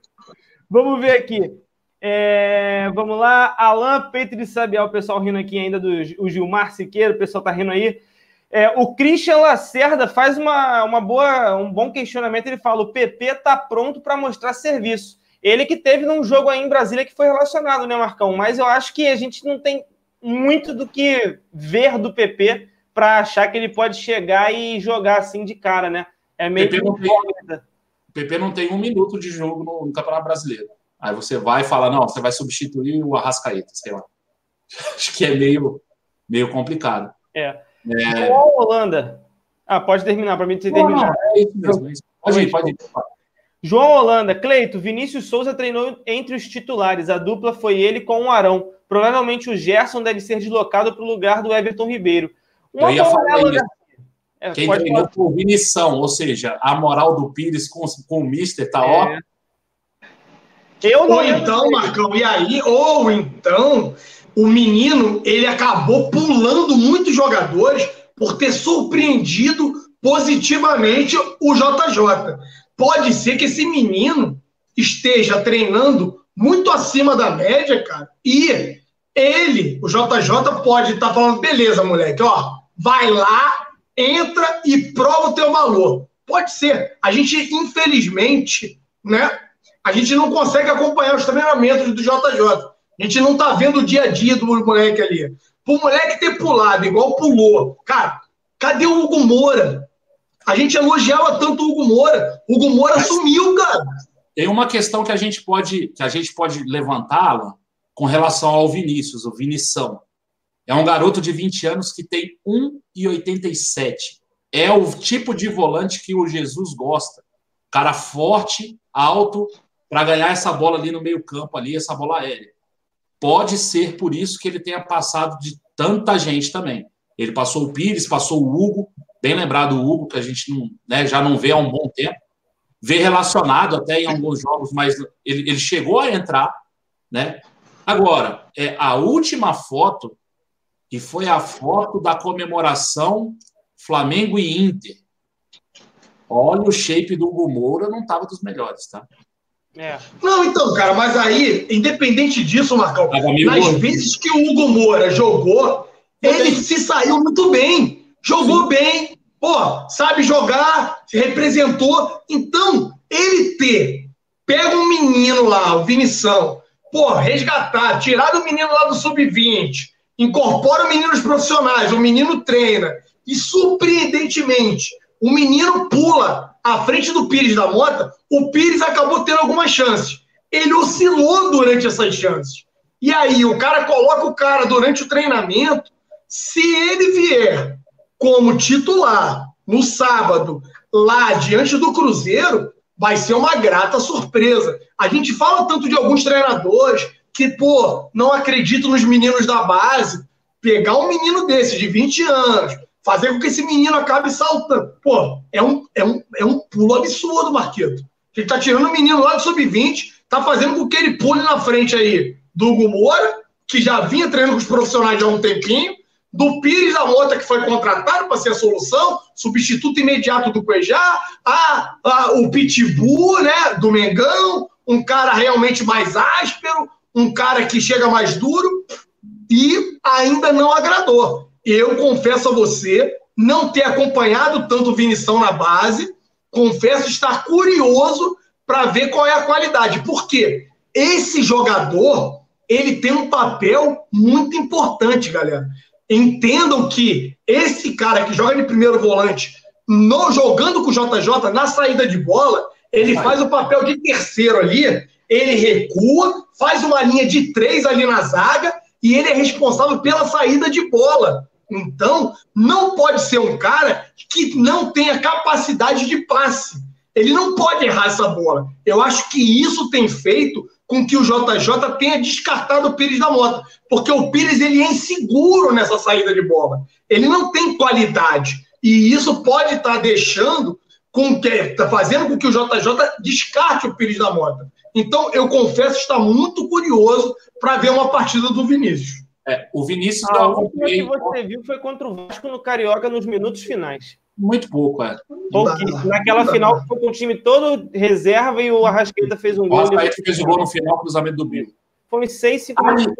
Vamos ver aqui. É, vamos lá, Alain de Sabiá, o pessoal rindo aqui ainda do o Gilmar Siqueira, o pessoal tá rindo aí. É, o Christian Lacerda faz uma, uma boa, um bom questionamento. Ele fala: o PP tá pronto para mostrar serviço. Ele que teve num jogo aí em Brasília que foi relacionado, né, Marcão? Mas eu acho que a gente não tem muito do que ver do PP para achar que ele pode chegar e jogar assim de cara, né? É meio PP não tem- PP não tem um minuto de jogo no, no Campeonato Brasileiro. Aí você vai e fala, não, você vai substituir o Arrascaeta, sei lá. Acho que é meio, meio complicado. É. É, João Holanda. Ah, pode terminar, para mim você não, não, é isso mesmo. é isso. Pode ir, pode ir. João Holanda, Cleito, Vinícius Souza treinou entre os titulares. A dupla foi ele com o Arão. Provavelmente o Gerson deve ser deslocado para o lugar do Everton Ribeiro. Eu ia falar isso. né? É, Quem treinou falar. por Vinição, ou seja, a moral do Pires com, com o Mister tá ó. É. Eu não Ou então. Marcão, e aí, ou então, o menino, ele acabou pulando muitos jogadores por ter surpreendido positivamente o JJ. Pode ser que esse menino esteja treinando muito acima da média, cara, e ele, o JJ, pode estar falando, beleza, moleque, ó, vai lá, entra e prova o teu valor. Pode ser. A gente, infelizmente, né, a gente não consegue acompanhar os treinamentos do JJ. A gente não tá vendo o dia a dia do moleque ali. Pro moleque ter pulado igual pulou, cara, cadê o Hugo Moura? A gente elogiava tanto o Hugo Moura. O Hugo Moura Mas- sumiu, cara. Tem uma questão que a gente pode, que a gente pode levantá-la com relação ao Vinícius, o Vinição. É um garoto de 20 anos que tem 1,87. É o tipo de volante que o Jesus gosta. Cara forte, alto, para ganhar essa bola ali no meio-campo, ali, essa bola aérea. Pode ser por isso que ele tenha passado de tanta gente também. Ele passou o Pires, passou o Hugo, bem lembrado o Hugo, que a gente não, né, já não vê há um bom tempo vê relacionado até em alguns jogos, mas ele, ele chegou a entrar, né? Agora, é, a última foto, que foi a foto da comemoração Flamengo e Inter. Olha o shape do Hugo Moura, não estava dos melhores, tá? É. Não, então, cara, mas aí, independente disso, Marcão, nas vezes que o Hugo Moura jogou, ele se saiu muito bem. Jogou bem, pô, sabe jogar, se representou. Então, ele ter pega um menino lá, o Vinição, pô, resgatar, tirar do menino lá do sub-20, incorpora o menino nos profissionais, o menino treina, e surpreendentemente, O menino pula à frente do Pires da Mota, o Pires acabou tendo algumas chances. Ele oscilou durante essas chances. E aí, o cara coloca o cara durante o treinamento. Se ele vier como titular no sábado, lá diante do Cruzeiro, vai ser uma grata surpresa. A gente fala tanto de alguns treinadores que, pô, não acreditam nos meninos da base. Pegar um menino desse, de 20 anos, fazer com que esse menino acabe saltando. Pô, é um, é um, é um pulo absurdo, Marquito. Ele tá tirando o menino lá do sub-20, tá fazendo com que ele pule na frente aí do Hugo Moura, que já vinha treinando com os profissionais há um tempinho, do Pires da Mota, que foi contratado para ser a solução, substituto imediato do Cuejá, a, a, o Pitbull, né, do Mengão, um cara realmente mais áspero, um cara que chega mais duro, e ainda não agradou. Eu confesso a você não ter acompanhado tanto o Vinição na base, confesso estar curioso para ver qual é a qualidade. Por quê? Esse jogador, ele tem um papel muito importante, galera. Entendam que esse cara que joga de primeiro volante, no, jogando com o JJ na saída de bola, ele faz o papel de terceiro ali, ele recua, faz uma linha de três ali na zaga e ele é responsável pela saída de bola. Então, não pode ser um cara que não tenha capacidade de passe. Ele não pode errar essa bola. Eu acho que isso tem feito com que o JJ tenha descartado o Pires da Mota, porque o Pires ele é inseguro nessa saída de bola. Ele não tem qualidade. E isso pode estar tá deixando com que está fazendo com que o JJ descarte o Pires da Mota. Então, eu confesso estar muito curioso para ver uma partida do Vinícius. É, o Vinícius. A última que você viu foi contra o Vasco no Carioca nos minutos finais. Muito pouco, é. Pouquíssimo. Naquela final foi com o time todo reserva e o Arrasqueta fez um gol. O Arrascaeta fez o gol no final, cruzamento do Bill. Foi uns 6, 5 minutos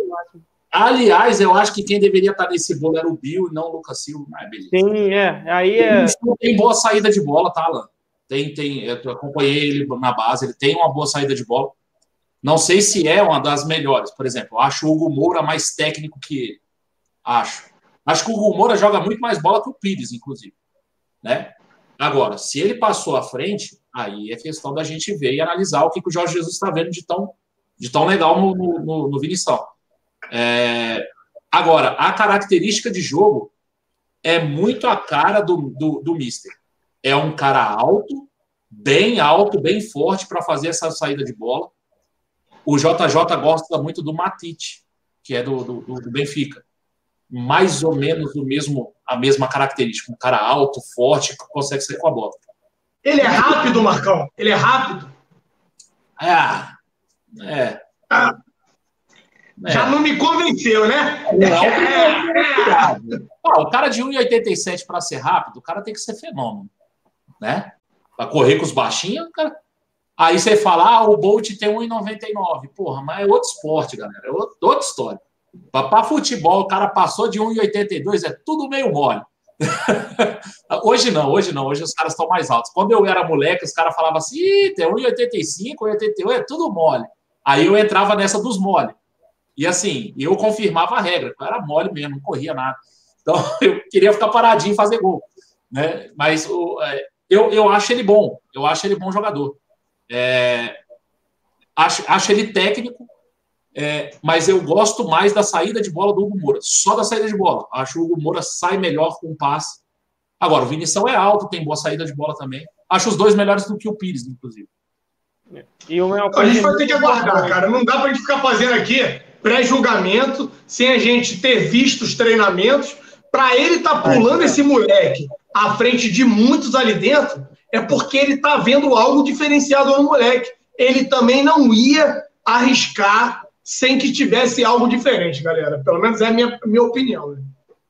Aliás, eu acho que quem deveria estar nesse bolo era o Bill e não o Lucas Silva. Ah, Sim, é. Aí é... Tem boa saída de bola, tá, Alan? Tem, tem, eu acompanhei ele na base, ele tem uma boa saída de bola. Não sei se é uma das melhores. Por exemplo, acho o Hugo Moura mais técnico que ele. Acho. Acho que o Hugo Moura joga muito mais bola que o Pires, inclusive né? Agora, se ele passou à frente, aí é questão da gente ver e analisar o que, que o Jorge Jesus está vendo de tão, de tão legal no, no, no Vinição. É, agora, a característica de jogo é muito a cara do, do, do Mister. É um cara alto, bem alto, bem forte para fazer essa saída de bola. O JJ gosta muito do Matite, que é do, do, do Benfica mais ou menos o mesmo, a mesma característica. Um cara alto, forte, que consegue sair com a bola. Ele é rápido, Marcão. Ele é rápido. É. É. Ah, já é. não me convenceu, né? Não, é. ah, o cara de 1,87 para ser rápido, o cara tem que ser fenômeno. Né? Para correr com os baixinhos, cara... Aí você fala, ah, o Bolt tem 1,99. Porra, mas é outro esporte, galera. É outra história. Para futebol, o cara passou de 1,82, é tudo meio mole. hoje não, hoje não, hoje os caras estão mais altos. Quando eu era moleque, os caras falavam assim: tem 1,85, 1,88, é tudo mole. Aí eu entrava nessa dos mole. E assim, eu confirmava a regra, eu era mole mesmo, não corria nada. Então eu queria ficar paradinho e fazer gol. Né? Mas é, eu, eu acho ele bom, eu acho ele bom jogador. É, acho, acho ele técnico, é, mas eu gosto mais da saída de bola do Hugo Moura, só da saída de bola. Acho que o Hugo Moura sai melhor com o passe. Agora, o Vinição é alto, tem boa saída de bola também. Acho os dois melhores do que o Pires, inclusive. E o meu... A gente vai ter que aguardar, cara. Não dá para a gente ficar fazendo aqui pré-julgamento sem a gente ter visto os treinamentos. Para ele estar tá pulando esse moleque à frente de muitos ali dentro, é porque ele está vendo algo diferenciado no moleque. Ele também não ia arriscar sem que tivesse algo diferente, galera. Pelo menos é a minha, minha opinião. Né?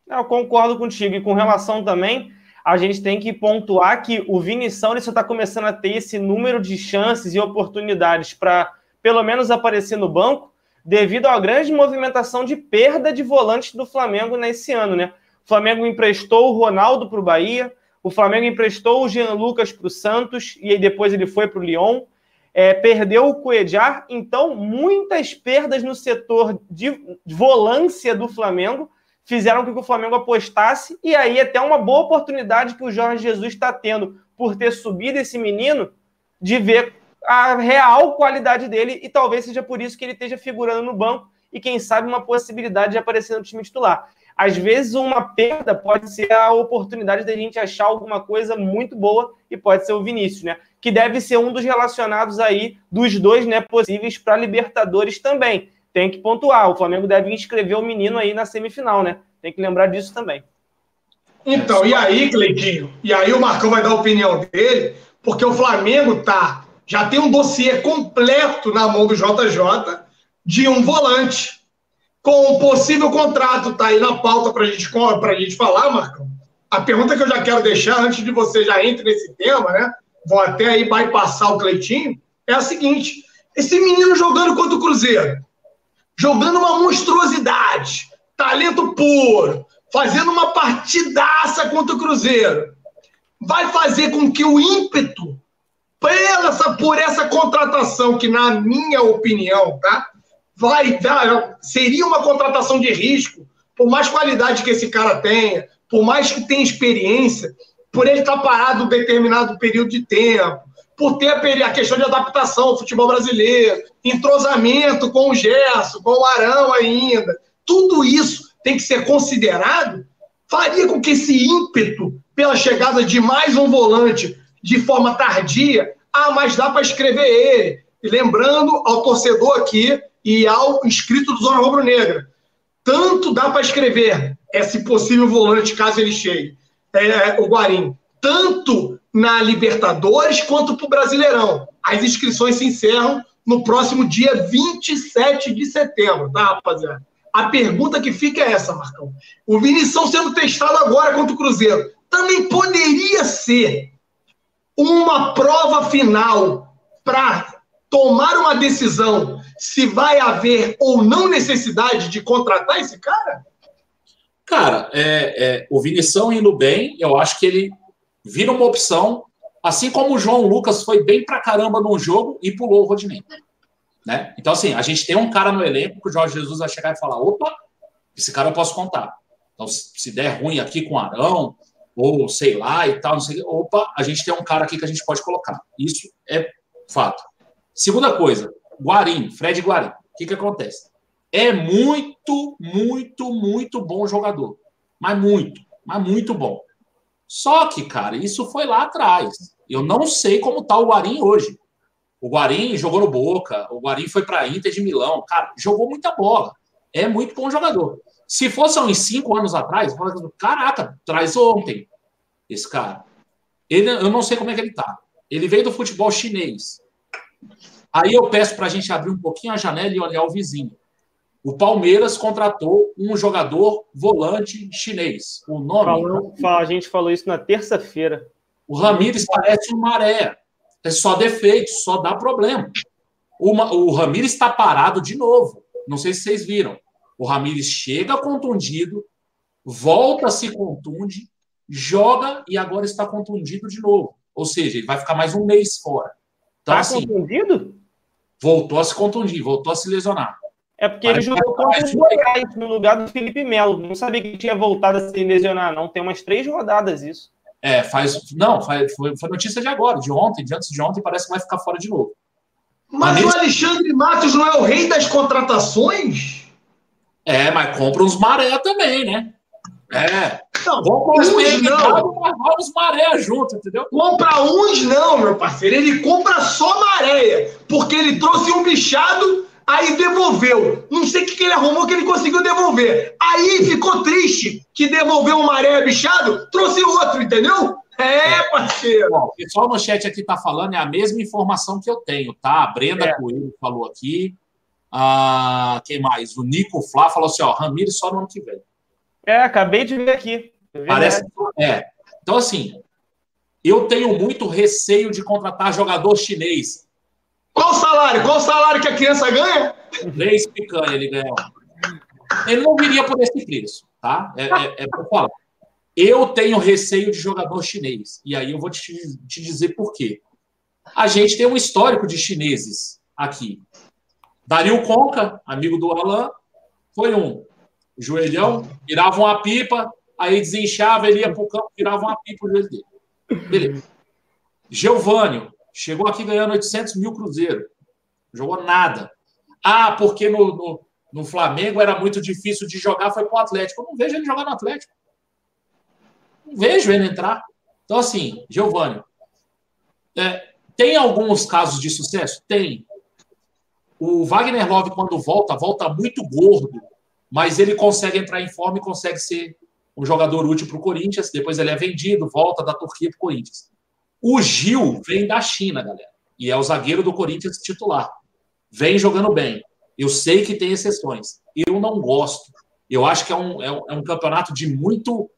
Eu concordo contigo. E com relação também, a gente tem que pontuar que o Vinição só está começando a ter esse número de chances e oportunidades para, pelo menos, aparecer no banco, devido à grande movimentação de perda de volantes do Flamengo nesse ano, né? O Flamengo emprestou o Ronaldo para o Bahia, o Flamengo emprestou o Jean Lucas para o Santos, e aí depois ele foi para o Lyon é, perdeu o Cuejar, então muitas perdas no setor de volância do Flamengo fizeram com que o Flamengo apostasse, e aí até uma boa oportunidade que o Jorge Jesus está tendo por ter subido esse menino, de ver a real qualidade dele, e talvez seja por isso que ele esteja figurando no banco, e quem sabe uma possibilidade de aparecer no time titular. Às vezes, uma perda pode ser a oportunidade da gente achar alguma coisa muito boa, e pode ser o Vinícius, né? Que deve ser um dos relacionados aí dos dois né, possíveis para Libertadores também tem que pontuar. O Flamengo deve inscrever o menino aí na semifinal, né? Tem que lembrar disso também. Então, e aí, Cleitinho? E aí o Marcão vai dar a opinião dele, porque o Flamengo tá já tem um dossiê completo na mão do JJ de um volante com um possível contrato, tá aí na pauta para gente, a gente falar, Marcão. A pergunta que eu já quero deixar, antes de você já entre nesse tema, né? Vou até aí bypassar o Cleitinho, é a seguinte: esse menino jogando contra o Cruzeiro, jogando uma monstruosidade, talento puro, fazendo uma partidaça contra o Cruzeiro, vai fazer com que o ímpeto essa, por essa contratação, que na minha opinião, tá? Vai dar, seria uma contratação de risco, por mais qualidade que esse cara tenha, por mais que tenha experiência, por ele estar parado um determinado período de tempo, por ter a questão de adaptação ao futebol brasileiro, entrosamento com o Gerson, com o Arão ainda, tudo isso tem que ser considerado, faria com que esse ímpeto pela chegada de mais um volante de forma tardia, ah, mas dá para escrever ele. E lembrando ao torcedor aqui e ao inscrito do Zona Rubro Negra, tanto dá para escrever esse possível volante, caso ele chegue, é, o Guarim, tanto na Libertadores quanto para o Brasileirão. As inscrições se encerram no próximo dia 27 de setembro, tá, rapaziada? A pergunta que fica é essa, Marcão. O Vinição sendo testado agora contra o Cruzeiro. Também poderia ser uma prova final para tomar uma decisão se vai haver ou não necessidade de contratar esse cara? Cara, é, é, o Vinição indo bem, eu acho que ele vira uma opção, assim como o João Lucas foi bem pra caramba num jogo e pulou o Rodinei. Né? Então, assim, a gente tem um cara no elenco que o Jorge Jesus vai chegar e falar: opa, esse cara eu posso contar. Então, se der ruim aqui com o Arão, ou sei lá e tal, não sei, opa, a gente tem um cara aqui que a gente pode colocar. Isso é fato. Segunda coisa, Guarim, Fred Guarim. O que, que acontece? É muito, muito, muito bom jogador. Mas muito, mas muito bom. Só que, cara, isso foi lá atrás. Eu não sei como tá o Guarim hoje. O Guarim jogou no Boca, o Guarim foi para Inter de Milão. Cara, jogou muita bola. É muito bom jogador. Se fosse uns cinco anos atrás, caraca, traz ontem esse cara. Ele, eu não sei como é que ele tá. Ele veio do futebol chinês. Aí eu peço para a gente abrir um pouquinho a janela e olhar o vizinho. O Palmeiras contratou um jogador volante chinês. O nome. Falou, a gente falou isso na terça-feira. O Ramires parece um maré. É só defeito, só dá problema. O, o Ramires está parado de novo. Não sei se vocês viram. O Ramires chega contundido, volta se contunde, joga e agora está contundido de novo. Ou seja, ele vai ficar mais um mês fora. Então, tá assim, contundido? Voltou a se contundir, voltou a se lesionar. É porque ele jogou contra o Goiás no lugar do Felipe Melo. Não sabia que tinha voltado a se lesionar, não. Tem umas três rodadas isso. É, faz. Não, faz, foi, foi notícia de agora, de ontem, de antes de ontem, parece que vai ficar fora de novo. Mas, mas o Alexandre Matos não é o rei das contratações? É, mas compra uns maré também, né? É. Não, compra uns não. Vamos maré junto, entendeu? Compra uns não, meu parceiro. Ele compra só maré. Porque ele trouxe um bichado aí devolveu. Não sei o que, ele arrumou que ele conseguiu devolver. Aí ficou triste que devolveu um maré bichado, trouxe outro, entendeu? É, parceiro. Bom, o pessoal no chat aqui tá falando, é a mesma informação que eu tenho, tá? A Brenda é. Coelho falou aqui. Ah, quem mais? O Nico Flá falou assim: ó, Ramires só no ano que vem. É, acabei de ver aqui. Parece. É. Então, assim, eu tenho muito receio de contratar jogador chinês qual o salário? Qual o salário que a criança ganha? Três picanha ele ganhou. Ele não viria por esse preço, tá? É, é, é para falar. Eu tenho receio de jogador chinês. E aí eu vou te, te dizer por quê. A gente tem um histórico de chineses aqui. Dario Conca, amigo do Alan, foi um. joelhão, virava uma pipa, aí desinchava, ele ia pro campo, virava uma pipa o joelho dele. Beleza. Geovânio, chegou aqui ganhando 800 mil cruzeiro. Jogou nada. Ah, porque no, no, no Flamengo era muito difícil de jogar, foi pro Atlético. Eu não vejo ele jogar no Atlético. Não vejo ele entrar. Então, assim, Geovânio, é, tem alguns casos de sucesso? Tem. O Wagner Love, quando volta, volta muito gordo, mas ele consegue entrar em forma e consegue ser um jogador útil para o Corinthians. Depois ele é vendido, volta da Turquia para o Corinthians. O Gil vem da China, galera, e é o zagueiro do Corinthians titular. Vem jogando bem. Eu sei que tem exceções. Eu não gosto. Eu acho que é um, é um, é um campeonato de muito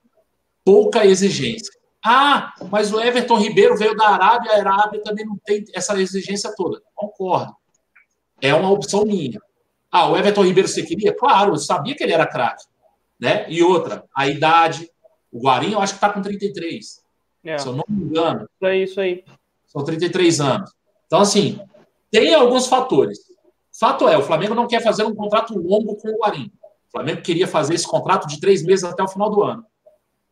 pouca exigência. Ah, mas o Everton Ribeiro veio da Arábia, a Arábia também não tem essa exigência toda. Concordo. É uma opção minha. Ah, o Everton Ribeiro você queria? Claro, eu sabia que ele era craque. Né? E outra, a idade. O Guarim, eu acho que está com 33. É. Se eu não me engano. Isso aí, isso aí. São 33 anos. Então, assim, tem alguns fatores. Fato é, o Flamengo não quer fazer um contrato longo com o Guarim. O Flamengo queria fazer esse contrato de três meses até o final do ano.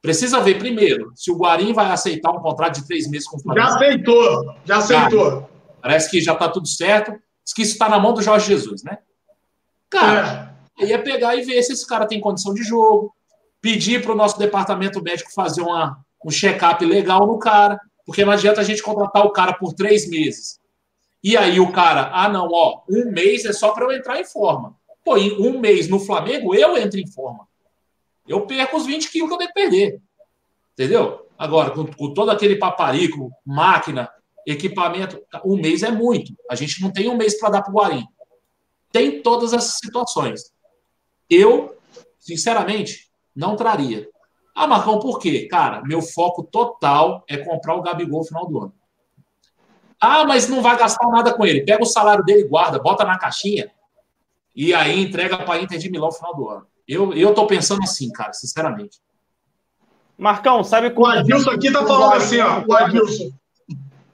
Precisa ver primeiro se o Guarim vai aceitar um contrato de três meses com o Flamengo. Já aceitou, já aceitou. parece que já está tudo certo. Diz que isso está na mão do Jorge Jesus, né? Cara, é. aí é pegar e ver se esse cara tem condição de jogo, pedir para o nosso departamento médico fazer uma, um check-up legal no cara, porque não adianta a gente contratar o cara por três meses. E aí o cara, ah, não, ó, um mês é só para eu entrar em forma. Pô, em um mês no Flamengo eu entro em forma eu perco os 20 quilos que eu tenho que perder. Entendeu? Agora, com, com todo aquele paparico, máquina, equipamento, um mês é muito. A gente não tem um mês para dar para o Guarim. Tem todas essas situações. Eu, sinceramente, não traria. Ah, Marcão, por quê? Cara, meu foco total é comprar o Gabigol no final do ano. Ah, mas não vai gastar nada com ele. Pega o salário dele, guarda, bota na caixinha e aí entrega para a Inter de Milão no final do ano. Eu, eu tô pensando assim, cara, sinceramente. Marcão, sabe qual. O Adilson aqui tá falando assim, ó. O Adilson.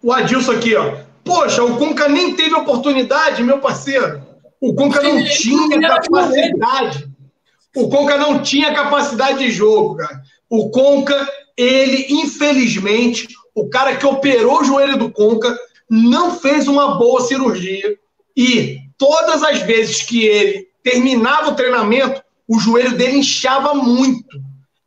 O Adilson aqui, ó. Poxa, o Conca nem teve oportunidade, meu parceiro. O Conca não tinha capacidade. O Conca não tinha capacidade de jogo, cara. O Conca, ele, infelizmente, o cara que operou o joelho do Conca não fez uma boa cirurgia. E todas as vezes que ele terminava o treinamento, o joelho dele inchava muito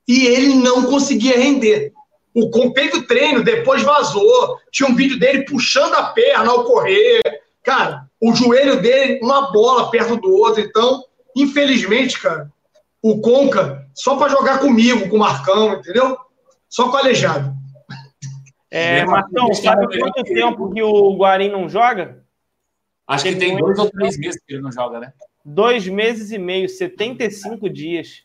e ele não conseguia render. O teve o treino, depois vazou. Tinha um vídeo dele puxando a perna ao correr. Cara, o joelho dele, uma bola perto do outro. Então, infelizmente, cara, o Conca, só para jogar comigo, com o Marcão, entendeu? Só com o aleijado. É, Marcão, sabe quanto tempo que o Guarim não joga? Acho que tem dois ou três meses que ele não joga, né? dois meses e meio, 75 dias.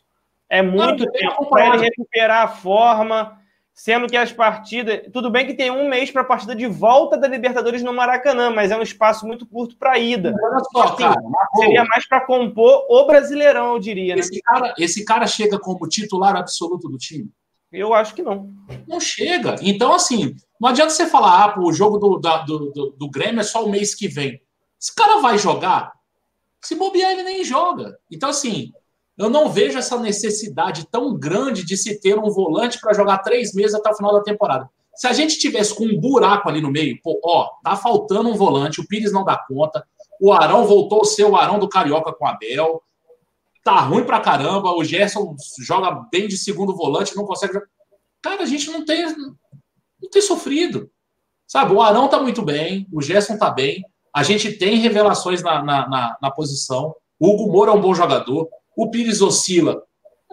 É muito não, tempo para ele recuperar a forma, sendo que as partidas. Tudo bem que tem um mês para a partida de volta da Libertadores no Maracanã, mas é um espaço muito curto para a ida. Olha só, assim, cara, seria mais para compor o Brasileirão, eu diria. Né? Esse, cara, esse cara chega como titular absoluto do time? Eu acho que não. Não chega. Então, assim, não adianta você falar, ah, pô, o jogo do, da, do, do, do Grêmio é só o mês que vem. Esse cara vai jogar? Se bobear, ele nem joga. Então, assim, eu não vejo essa necessidade tão grande de se ter um volante para jogar três meses até o final da temporada. Se a gente tivesse com um buraco ali no meio, pô, ó, tá faltando um volante, o Pires não dá conta, o Arão voltou a ser o Arão do Carioca com o Abel, tá ruim pra caramba, o Gerson joga bem de segundo volante, não consegue. Cara, a gente não tem, não tem sofrido. Sabe, o Arão tá muito bem, o Gerson tá bem, a gente tem revelações na, na, na, na posição. O Hugo Moura é um bom jogador. O Pires oscila,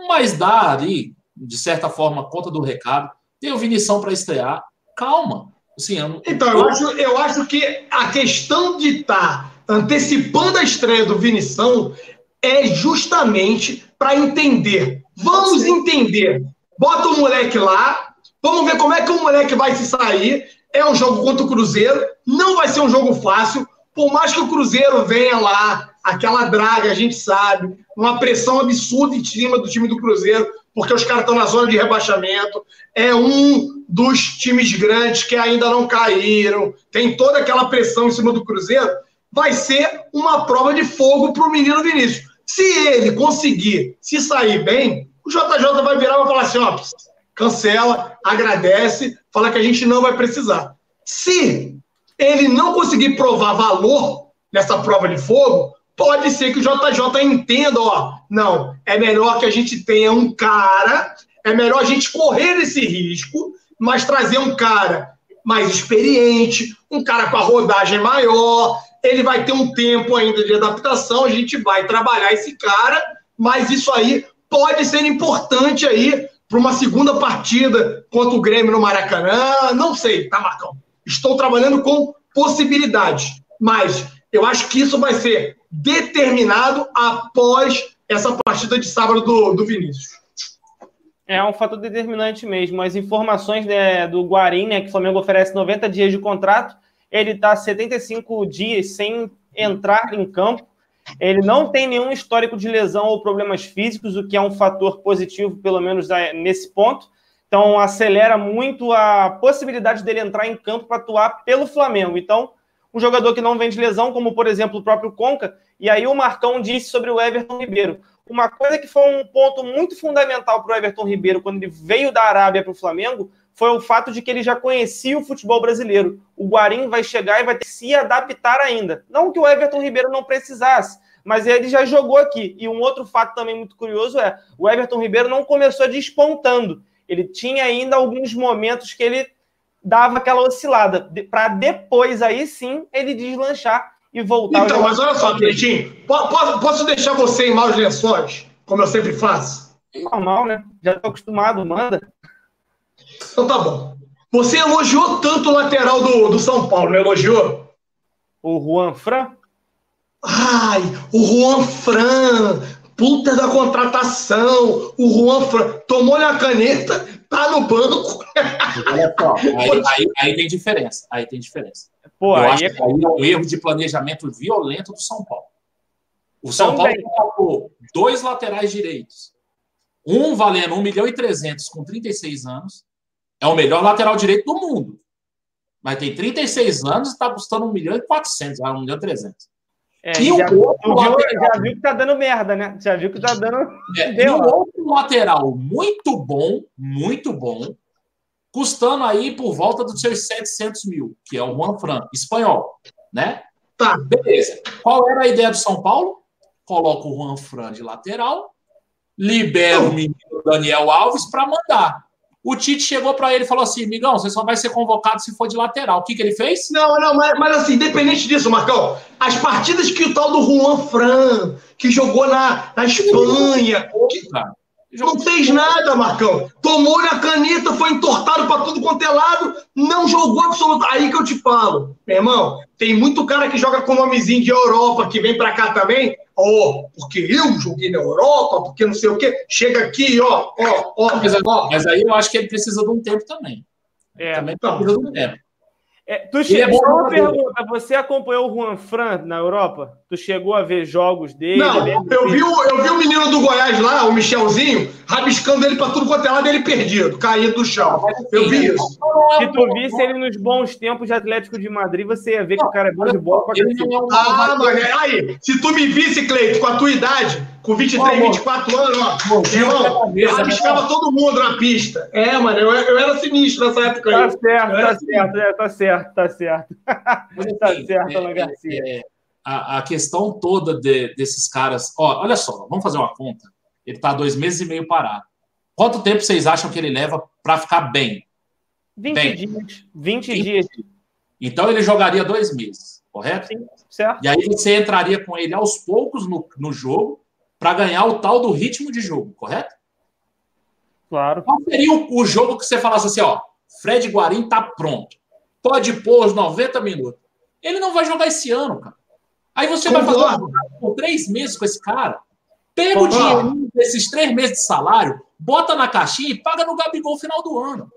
mas dá ali, de certa forma, conta do recado. Tem o Vinição para estrear. Calma. Assim, eu... Então, eu acho, eu acho que a questão de estar tá antecipando a estreia do Vinição é justamente para entender. Vamos entender. Bota o moleque lá, vamos ver como é que o moleque vai se sair. É um jogo contra o Cruzeiro, não vai ser um jogo fácil. Por mais que o Cruzeiro venha lá, aquela draga, a gente sabe, uma pressão absurda em cima do time do Cruzeiro, porque os caras estão na zona de rebaixamento. É um dos times grandes que ainda não caíram, tem toda aquela pressão em cima do Cruzeiro. Vai ser uma prova de fogo para o menino Vinícius. Se ele conseguir se sair bem, o JJ vai virar e vai falar assim: ó, cancela, agradece, fala que a gente não vai precisar. Se ele não conseguir provar valor nessa prova de fogo, pode ser que o JJ entenda, ó, não, é melhor que a gente tenha um cara, é melhor a gente correr esse risco, mas trazer um cara mais experiente, um cara com a rodagem maior, ele vai ter um tempo ainda de adaptação, a gente vai trabalhar esse cara, mas isso aí pode ser importante aí para uma segunda partida contra o Grêmio no Maracanã, não sei, tá, Marcão? Estou trabalhando com possibilidades, mas eu acho que isso vai ser determinado após essa partida de sábado do, do Vinícius. É um fator determinante mesmo. As informações né, do Guarim, né, que o Flamengo oferece 90 dias de contrato, ele está 75 dias sem entrar em campo. Ele não tem nenhum histórico de lesão ou problemas físicos, o que é um fator positivo, pelo menos é, nesse ponto. Então, acelera muito a possibilidade dele entrar em campo para atuar pelo Flamengo. Então, um jogador que não vem de lesão, como por exemplo o próprio Conca, e aí o Marcão disse sobre o Everton Ribeiro. Uma coisa que foi um ponto muito fundamental para o Everton Ribeiro quando ele veio da Arábia para o Flamengo foi o fato de que ele já conhecia o futebol brasileiro. O Guarim vai chegar e vai ter que se adaptar ainda. Não que o Everton Ribeiro não precisasse, mas ele já jogou aqui. E um outro fato também muito curioso é: o Everton Ribeiro não começou despontando. Ele tinha ainda alguns momentos que ele dava aquela oscilada, para depois aí sim ele deslanchar e voltar. Então, mas olha só, Cleitinho, posso, posso deixar você em maus lençóis, como eu sempre faço? Normal, né? Já estou acostumado, manda. Então tá bom. Você elogiou tanto o lateral do, do São Paulo, não elogiou? O Juan Fran? Ai, o Juan Fran, puta da contratação. O Juan Fran tomou-lhe a caneta, tá no banco. Olha só, aí, aí, aí, tem diferença. Aí tem diferença. Pô, Eu aí acho é... que aí é um erro de planejamento violento do São Paulo. O São Paulo colocou dois laterais direitos. Um valendo 1 milhão e 300 com 36 anos é o melhor lateral direito do mundo. Mas tem 36 anos e está custando 1 milhão e 400, 1 milhão e 300. É, e já, o outro lateral... já viu que tá dando merda, né? Já viu que tá dando. É, e o outro lateral muito bom, muito bom, custando aí por volta dos seus 700 mil, que é o Juan Fran, espanhol, né? Tá. Beleza. Qual era a ideia do São Paulo? Coloca o Juan Fran de lateral, libera o menino Daniel Alves para mandar. O Tite chegou para ele e falou assim: Migão, você só vai ser convocado se for de lateral. O que, que ele fez? Não, não, mas, mas assim, independente disso, Marcão, as partidas que o tal do Juan Fran, que jogou na, na Espanha, que, não fez nada, Marcão. Tomou na caneta, foi entortado para tudo quanto é lado, não jogou absolutamente. Aí que eu te falo, meu irmão, tem muito cara que joga com nomezinho de Europa, que vem para cá também, ó, porque eu joguei na Europa, porque não sei o quê. Chega aqui, ó, ó, ó. Mas, ó. mas aí eu acho que ele precisa de um tempo também. É, também precisa de um tempo. É, tu chegou, é uma pergunta, você acompanhou o Juan Fran na Europa? Tu chegou a ver jogos dele? Não, eu vi, o, eu vi o menino do Goiás lá, o Michelzinho, rabiscando ele para tudo quanto é lado, ele perdido, caído do chão. Eu vi isso. Se tu visse ele nos bons tempos de Atlético de Madrid, você ia ver que o cara é bom de bola pra Ah, mano, aí, se tu me visse, Cleito, com a tua idade, com 23, oh, 24 anos, ó. irmão, eu rabiscava né? todo mundo na pista. É, mano, eu, eu era sinistro nessa época tá aí. Certo, tá certo, é, tá certo, tá certo, tá certo. tá certo, Ana Garcia. É, a, a, questão toda de, desses caras. Ó, olha só, vamos fazer uma conta. Ele tá dois meses e meio parado. Quanto tempo vocês acham que ele leva para ficar bem? 20 bem. dias. 20, 20 dias. Então ele jogaria dois meses, correto? Sim, certo. E aí você entraria com ele aos poucos no, no jogo para ganhar o tal do ritmo de jogo, correto? Claro. Qual seria o, o jogo que você falasse assim, ó, Fred Guarim tá pronto. Pode pôr os 90 minutos. Ele não vai jogar esse ano, cara. Aí você Concordo. vai fazer um por três meses com esse cara. Pega Concordo. o dinheiro desses três meses de salário, bota na caixinha e paga no Gabigol no final do ano.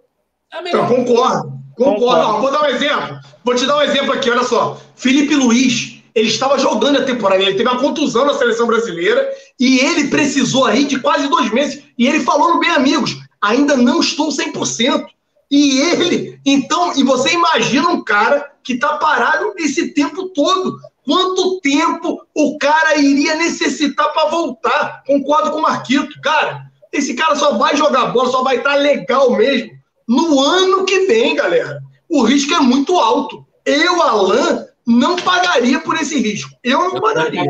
É então, concordo. Concordo. Ó, vou dar um exemplo. Vou te dar um exemplo aqui, olha só. Felipe Luiz, ele estava jogando a temporada, ele teve uma contusão na seleção brasileira e ele precisou aí de quase dois meses. E ele falou no Bem Amigos, ainda não estou 100%. E ele, então, e você imagina um cara que está parado esse tempo todo quanto tempo o cara iria necessitar para voltar. Concordo com o Marquito. Cara, esse cara só vai jogar bola, só vai estar legal mesmo no ano que vem, galera. O risco é muito alto. Eu, Alan, não pagaria por esse risco. Eu não pagaria.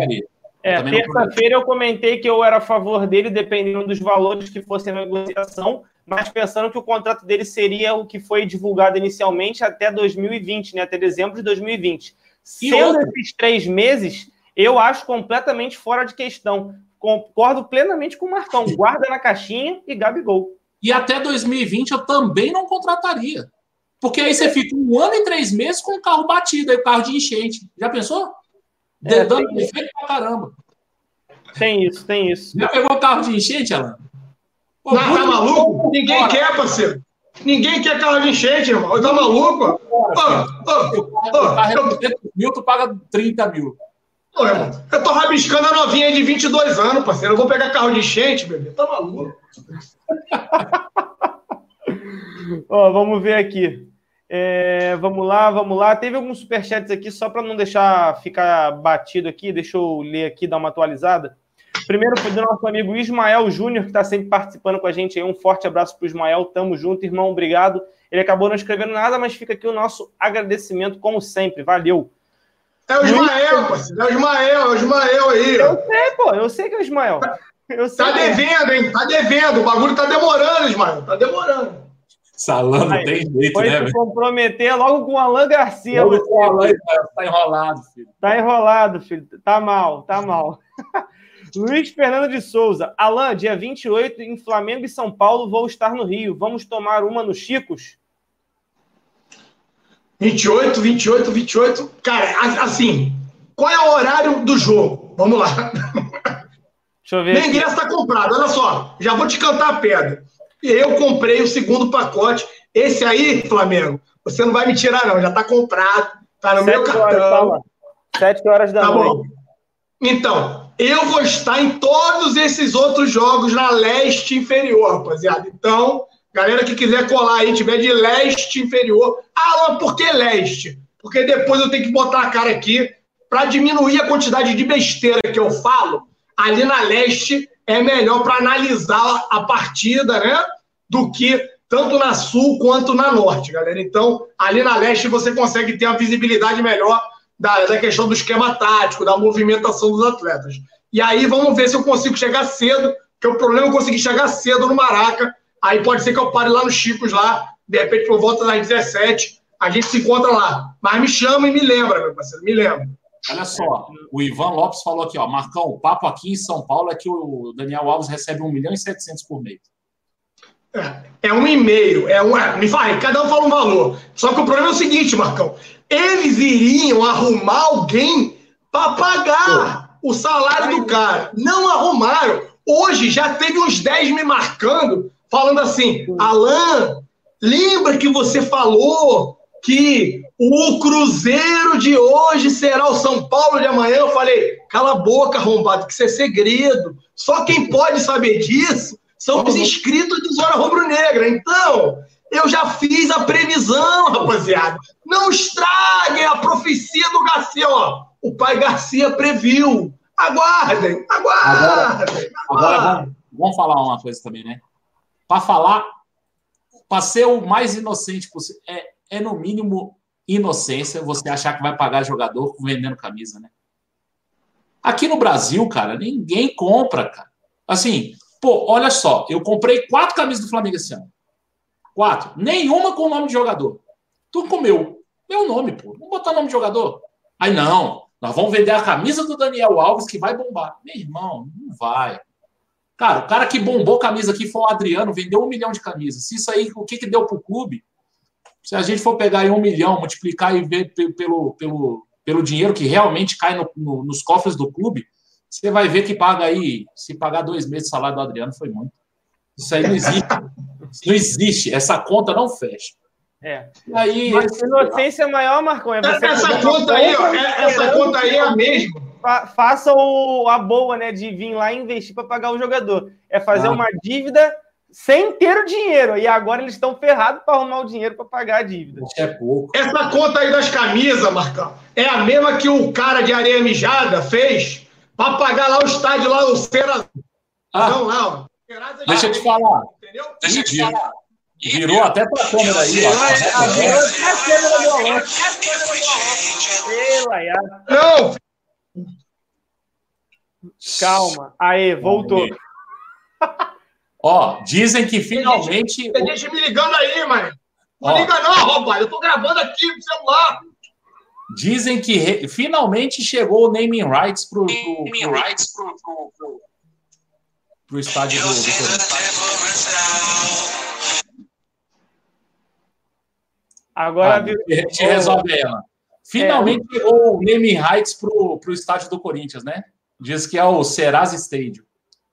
É, terça-feira eu comentei que eu era a favor dele, dependendo dos valores que fossem na negociação, mas pensando que o contrato dele seria o que foi divulgado inicialmente até 2020, né? Até dezembro de 2020. Sendo outro? esses três meses, eu acho completamente fora de questão. Concordo plenamente com o Marcão. Guarda na caixinha e Gabigol. E até 2020 eu também não contrataria. Porque aí você fica um ano e três meses com o carro batido, aí o carro de enchente. Já pensou? É, Dando defeito pra caramba. Tem isso, tem isso. Já pegou o carro de enchente, Alan? Pô, não, tá maluco? Ninguém fora. quer, parceiro. Ninguém quer carro de enchente, irmão. Tá maluco? Carro é 200 mil, tu paga 30 mil. Pô, irmão, eu tô rabiscando a novinha de 22 anos, parceiro. Eu vou pegar carro de enchente, bebê. Tá maluco? Ó, vamos ver aqui. É, vamos lá, vamos lá. Teve alguns superchats aqui, só para não deixar ficar batido aqui, deixa eu ler aqui, dar uma atualizada. Primeiro foi do nosso amigo Ismael Júnior, que está sempre participando com a gente aí. Um forte abraço para o Ismael, tamo junto, irmão, obrigado. Ele acabou não escrevendo nada, mas fica aqui o nosso agradecimento, como sempre. Valeu. É o Ismael, parceiro. É o Ismael, é o Ismael aí. Eu sei, pô, eu sei que é o Ismael. Eu sei tá é. devendo, hein? Tá devendo. O bagulho tá demorando, Ismael. Tá demorando. Salão não tem jeito, foi né? se comprometer logo com o Alan Garcia. Logo com o Alan, tá enrolado, filho. Tá enrolado, filho. Tá mal, tá mal. Luiz Fernando de Souza. Alan, dia 28, em Flamengo e São Paulo, vou estar no Rio. Vamos tomar uma no Chicos? 28, 28, 28. Cara, assim, qual é o horário do jogo? Vamos lá. Deixa eu ver. Meu ingresso está comprado. Olha só, já vou te cantar a pedra. Eu comprei o segundo pacote. Esse aí, Flamengo, você não vai me tirar, não. Já está comprado. Está no meu cartão. Horas, Sete horas da tá noite. Bom. Então, eu vou estar em todos esses outros jogos na leste inferior, rapaziada. Então, galera que quiser colar aí, tiver de leste inferior. Ah, por que leste? Porque depois eu tenho que botar a cara aqui para diminuir a quantidade de besteira que eu falo. Ali na leste é melhor para analisar a partida, né? Do que tanto na sul quanto na norte, galera. Então, ali na leste você consegue ter a visibilidade melhor da, da questão do esquema tático, da movimentação dos atletas. E aí vamos ver se eu consigo chegar cedo, porque o problema é eu conseguir chegar cedo no Maraca. Aí pode ser que eu pare lá no Chicos, lá, de repente por volta das 17, a gente se encontra lá. Mas me chama e me lembra, meu parceiro, me lembra. Olha só, o Ivan Lopes falou aqui, ó, Marcão, o papo aqui em São Paulo é que o Daniel Alves recebe 1 milhão e 700 por mês. É, é um e-mail, é um, é, me fala, cada um fala um valor. Só que o problema é o seguinte, Marcão, eles iriam arrumar alguém para pagar o salário do cara. Não arrumaram. Hoje já teve uns 10 me marcando, falando assim, Alan, lembra que você falou que o Cruzeiro de hoje será o São Paulo de amanhã. Eu falei, cala a boca, arrombado, que isso é segredo. Só quem pode saber disso são os inscritos do Zona Rubro Negra. Então, eu já fiz a previsão, rapaziada. Não estraguem a profecia do Garcia, ó. O pai Garcia previu. Aguardem, aguardem. Agora, agora vamos, vamos falar uma coisa também, né? Para falar, para ser o mais inocente possível, é, é no mínimo inocência você achar que vai pagar jogador vendendo camisa, né? Aqui no Brasil, cara, ninguém compra, cara. Assim, pô, olha só, eu comprei quatro camisas do Flamengo esse ano. Quatro. Nenhuma com o nome de jogador. Tudo com meu. Nome, pô. Vamos botar nome de jogador. Aí não, nós vamos vender a camisa do Daniel Alves que vai bombar. Meu irmão, não vai. Cara, o cara que bombou camisa aqui foi o Adriano, vendeu um milhão de camisas. Se isso aí, o que, que deu pro clube? Se a gente for pegar aí um milhão, multiplicar e ver pelo, pelo, pelo dinheiro que realmente cai no, no, nos cofres do clube, você vai ver que paga aí, se pagar dois meses de salário do Adriano, foi muito. Isso aí não existe. Não existe. Essa conta não fecha. É. Aí, Mas inocência maior, Marcão, é você essa conta aí, ó, é, essa conta aí é a mesma. faça o, a boa, né, de vir lá e investir para pagar o jogador. É fazer ah. uma dívida sem ter o dinheiro. E agora eles estão ferrados para arrumar o dinheiro para pagar a dívida. É pouco. Essa conta aí das camisas, Marcão, é a mesma que o cara de areia mijada fez para pagar lá o estádio lá, o Cerazão Ah, lá, ó. Deixa eu te falar. Entendeu? Deixa eu te falar. Virou até pra câmera aí, ó. Ah, virou até a câmera do Alonso. Não, Calma. Aê, voltou. Ó, dizem que finalmente. tem gente me ligando aí, mano. Não Ó. liga não, rapaz. Eu tô gravando aqui pro celular. Dizem que re- finalmente chegou o naming rights pro, pro, pro, pro estádio do, do Corinthians. Agora Ah, virou. te, te resolve ela. Finalmente chegou o naming rights pro, pro estádio do Corinthians, né? Diz que é o Serasa Stadium.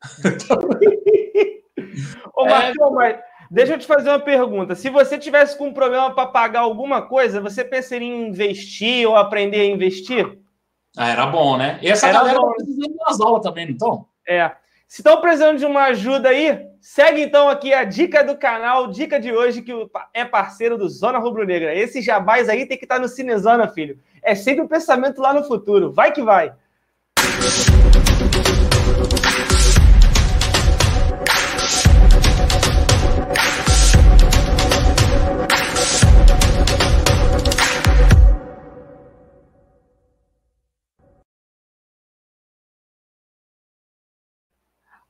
Ô, É. Marcão, mas deixa eu te fazer uma pergunta. Se você tivesse com um problema para pagar alguma coisa, você pensaria em investir ou aprender a investir? Ah, era bom, né? E essa Era galera bom. tá precisando das aulas também, não estão? É. Se estão precisando de uma ajuda aí, segue então aqui a dica do canal, dica de hoje, que é parceiro do Zona Rubro Negra. Esse jabás aí tem que estar no Cinezona, filho. É sempre o pensamento lá no futuro. Vai que vai.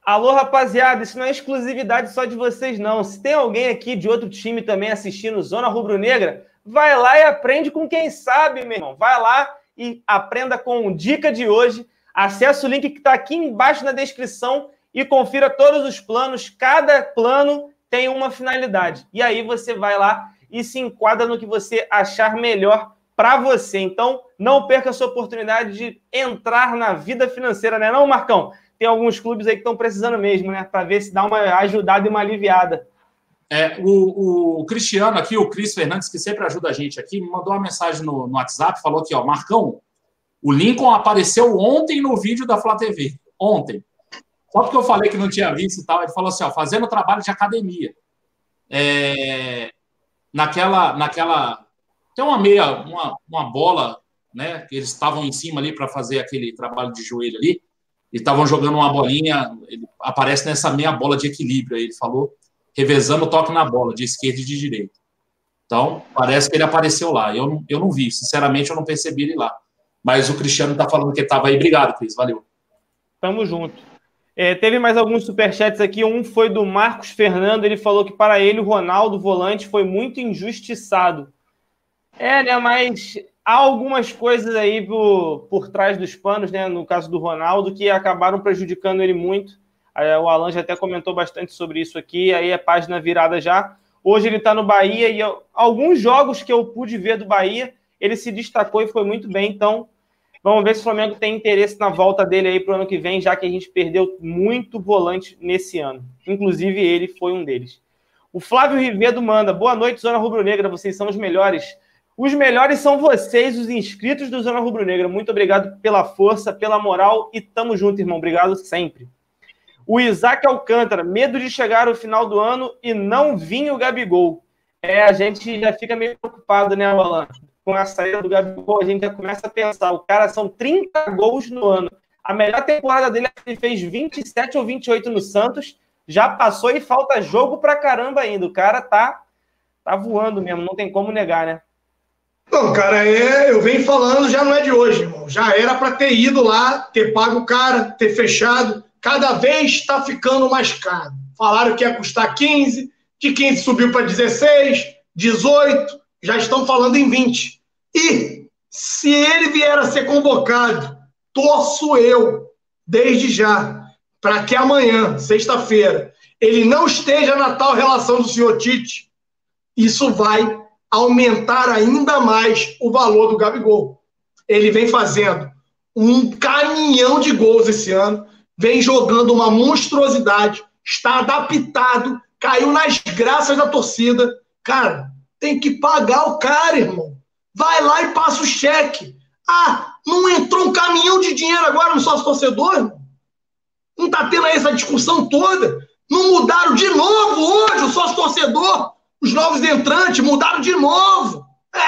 Alô, rapaziada, isso não é exclusividade só de vocês, não. Se tem alguém aqui de outro time também assistindo Zona Rubro Negra, vai lá e aprende com quem sabe, meu irmão. Vai lá e aprenda com o Dica de hoje. Acesse o link que está aqui embaixo na descrição e confira todos os planos. Cada plano tem uma finalidade. E aí você vai lá e se enquadra no que você achar melhor para você. Então, não perca essa oportunidade de entrar na vida financeira, né, não, Marcão? Tem alguns clubes aí que estão precisando mesmo, né? Para ver se dá uma ajudada e uma aliviada. É, o, o Cristiano aqui, o Cris Fernandes, que sempre ajuda a gente aqui, me mandou uma mensagem no, no WhatsApp, falou aqui, ó, Marcão, o Lincoln apareceu ontem no vídeo da Flá TV. Ontem. Só porque eu falei que não tinha visto e tal, ele falou assim, ó, fazendo trabalho de academia. É, naquela, naquela. Tem uma meia, uma, uma bola, né? Que eles estavam em cima ali para fazer aquele trabalho de joelho ali, e estavam jogando uma bolinha, ele aparece nessa meia bola de equilíbrio, aí ele falou, revezando o toque na bola, de esquerda e de direita. Então, parece que ele apareceu lá. Eu não, eu não vi, sinceramente, eu não percebi ele lá. Mas o Cristiano está falando que estava aí. Obrigado, Cris. Valeu. Tamo junto. É, teve mais alguns superchats aqui. Um foi do Marcos Fernando. Ele falou que para ele o Ronaldo, volante, foi muito injustiçado. É, né? Mas há algumas coisas aí por, por trás dos panos, né? No caso do Ronaldo, que acabaram prejudicando ele muito. O Alan já até comentou bastante sobre isso aqui. Aí é página virada já. Hoje ele está no Bahia e alguns jogos que eu pude ver do Bahia, ele se destacou e foi muito bem. Então, Vamos ver se o Flamengo tem interesse na volta dele aí para o ano que vem, já que a gente perdeu muito volante nesse ano. Inclusive, ele foi um deles. O Flávio Rivedo manda: Boa noite, Zona Rubro Negra. Vocês são os melhores. Os melhores são vocês, os inscritos do Zona Rubro Negra. Muito obrigado pela força, pela moral e tamo junto, irmão. Obrigado sempre. O Isaac Alcântara, medo de chegar ao final do ano e não vir o Gabigol. É, a gente já fica meio preocupado, né, Alan? Com a saída do Gabigol, a gente já começa a pensar. O cara são 30 gols no ano. A melhor temporada dele, ele fez 27 ou 28 no Santos. Já passou e falta jogo pra caramba ainda. O cara tá, tá voando mesmo, não tem como negar, né? Não, cara, é, eu venho falando, já não é de hoje, irmão. Já era para ter ido lá, ter pago o cara, ter fechado. Cada vez está ficando mais caro. Falaram que ia custar 15, de 15 subiu para 16, 18, já estão falando em 20. E se ele vier a ser convocado, torço eu, desde já, para que amanhã, sexta-feira, ele não esteja na tal relação do senhor Tite. Isso vai aumentar ainda mais o valor do Gabigol. Ele vem fazendo um caminhão de gols esse ano, vem jogando uma monstruosidade, está adaptado, caiu nas graças da torcida. Cara, tem que pagar o cara, irmão. Vai lá e passa o cheque. Ah, não entrou um caminhão de dinheiro agora no sócio torcedor? Não está tendo aí essa discussão toda? Não mudaram de novo hoje o sócio torcedor, os novos entrantes mudaram de novo. É,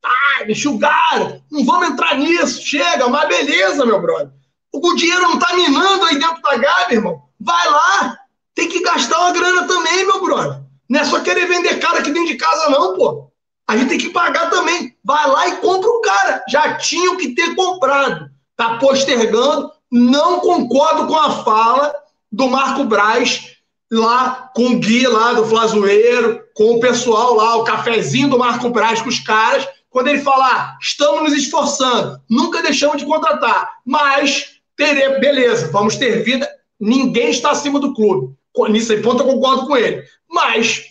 tá, me enxugaram. Não vamos entrar nisso. Chega, mas beleza, meu brother. O dinheiro não tá minando aí dentro da Gabi, irmão. Vai lá. Tem que gastar uma grana também, meu brother. Não é só querer vender cara aqui dentro de casa, não, pô. A gente tem que pagar também. Vai lá e compra o cara. Já tinham que ter comprado. Tá postergando. Não concordo com a fala do Marco Braz lá com o Gui lá do Flazoeiro, com o pessoal lá, o cafezinho do Marco Braz com os caras, quando ele falar, ah, estamos nos esforçando, nunca deixamos de contratar, mas teremos, beleza, vamos ter vida, ninguém está acima do clube. Nisso aí, ponto, eu concordo com ele. Mas,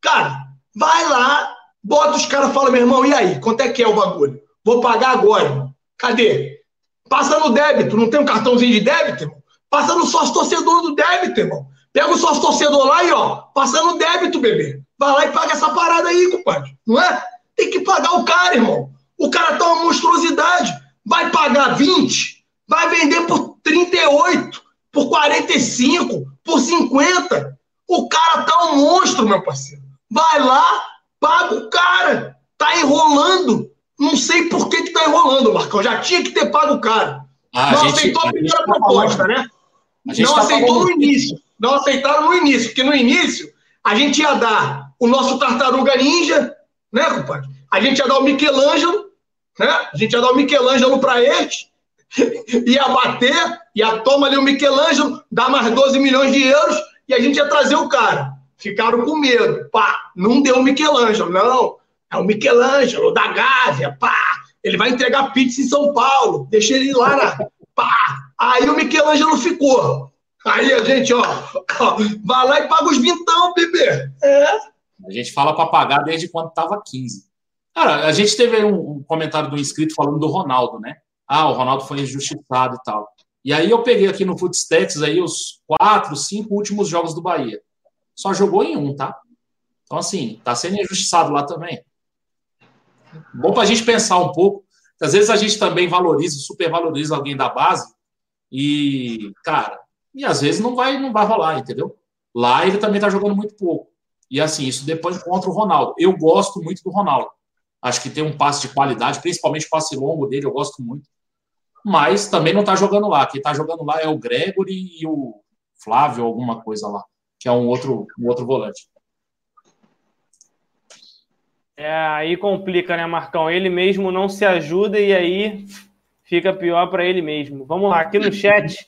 cara, vai lá, bota os caras, fala, meu irmão, e aí, quanto é que é o bagulho? Vou pagar agora. Cadê? Passa no débito, não tem um cartãozinho de débito, irmão? Passa no sócio torcedor do débito, irmão. Pega o sócio torcedor lá e, ó, passa no débito, bebê. Vai lá e paga essa parada aí, compadre. Não é? Tem que pagar o cara, irmão. O cara tá uma monstruosidade. Vai pagar 20, vai vender por 38, por 45, por 50. O cara tá um monstro, meu parceiro. Vai lá, paga o cara. Tá enrolando. Não sei por que, que tá enrolando, Marcão. Já tinha que ter pago o cara. Ah, não gente, aceitou a, a primeira tá proposta, né? Não tá aceitou no início. Não aceitaram no início, porque no início a gente ia dar o nosso tartaruga ninja, né, compadre? A gente ia dar o Michelangelo, né? A gente ia dar o Michelangelo para eles, ia bater, ia tomar ali o Michelangelo, dar mais 12 milhões de euros e a gente ia trazer o cara. Ficaram com medo. Pá, não deu o Michelangelo, não. É o Michelangelo da Gávea, pá. Ele vai entregar pizza em São Paulo. Deixa ele lá na. Pá. Aí o Michelangelo ficou. Aí a gente, ó, ó vai lá e paga os vintão, bebê. É. A gente fala para pagar desde quando estava 15. Cara, a gente teve um, um, comentário do inscrito falando do Ronaldo, né? Ah, o Ronaldo foi injustiçado e tal. E aí eu peguei aqui no Footstats aí os quatro, cinco últimos jogos do Bahia. Só jogou em um, tá? Então, assim, tá sendo injustiçado lá também. Bom para a gente pensar um pouco. Às vezes a gente também valoriza, supervaloriza alguém da base e, cara, e às vezes não vai, não vai rolar, entendeu? Lá ele também está jogando muito pouco. E assim, isso depois contra o Ronaldo. Eu gosto muito do Ronaldo. Acho que tem um passe de qualidade, principalmente o passe longo dele, eu gosto muito. Mas também não está jogando lá. Quem está jogando lá é o Gregory e o Flávio, alguma coisa lá, que é um outro, um outro volante. É, aí complica, né, Marcão? Ele mesmo não se ajuda e aí fica pior para ele mesmo. Vamos lá, aqui no chat.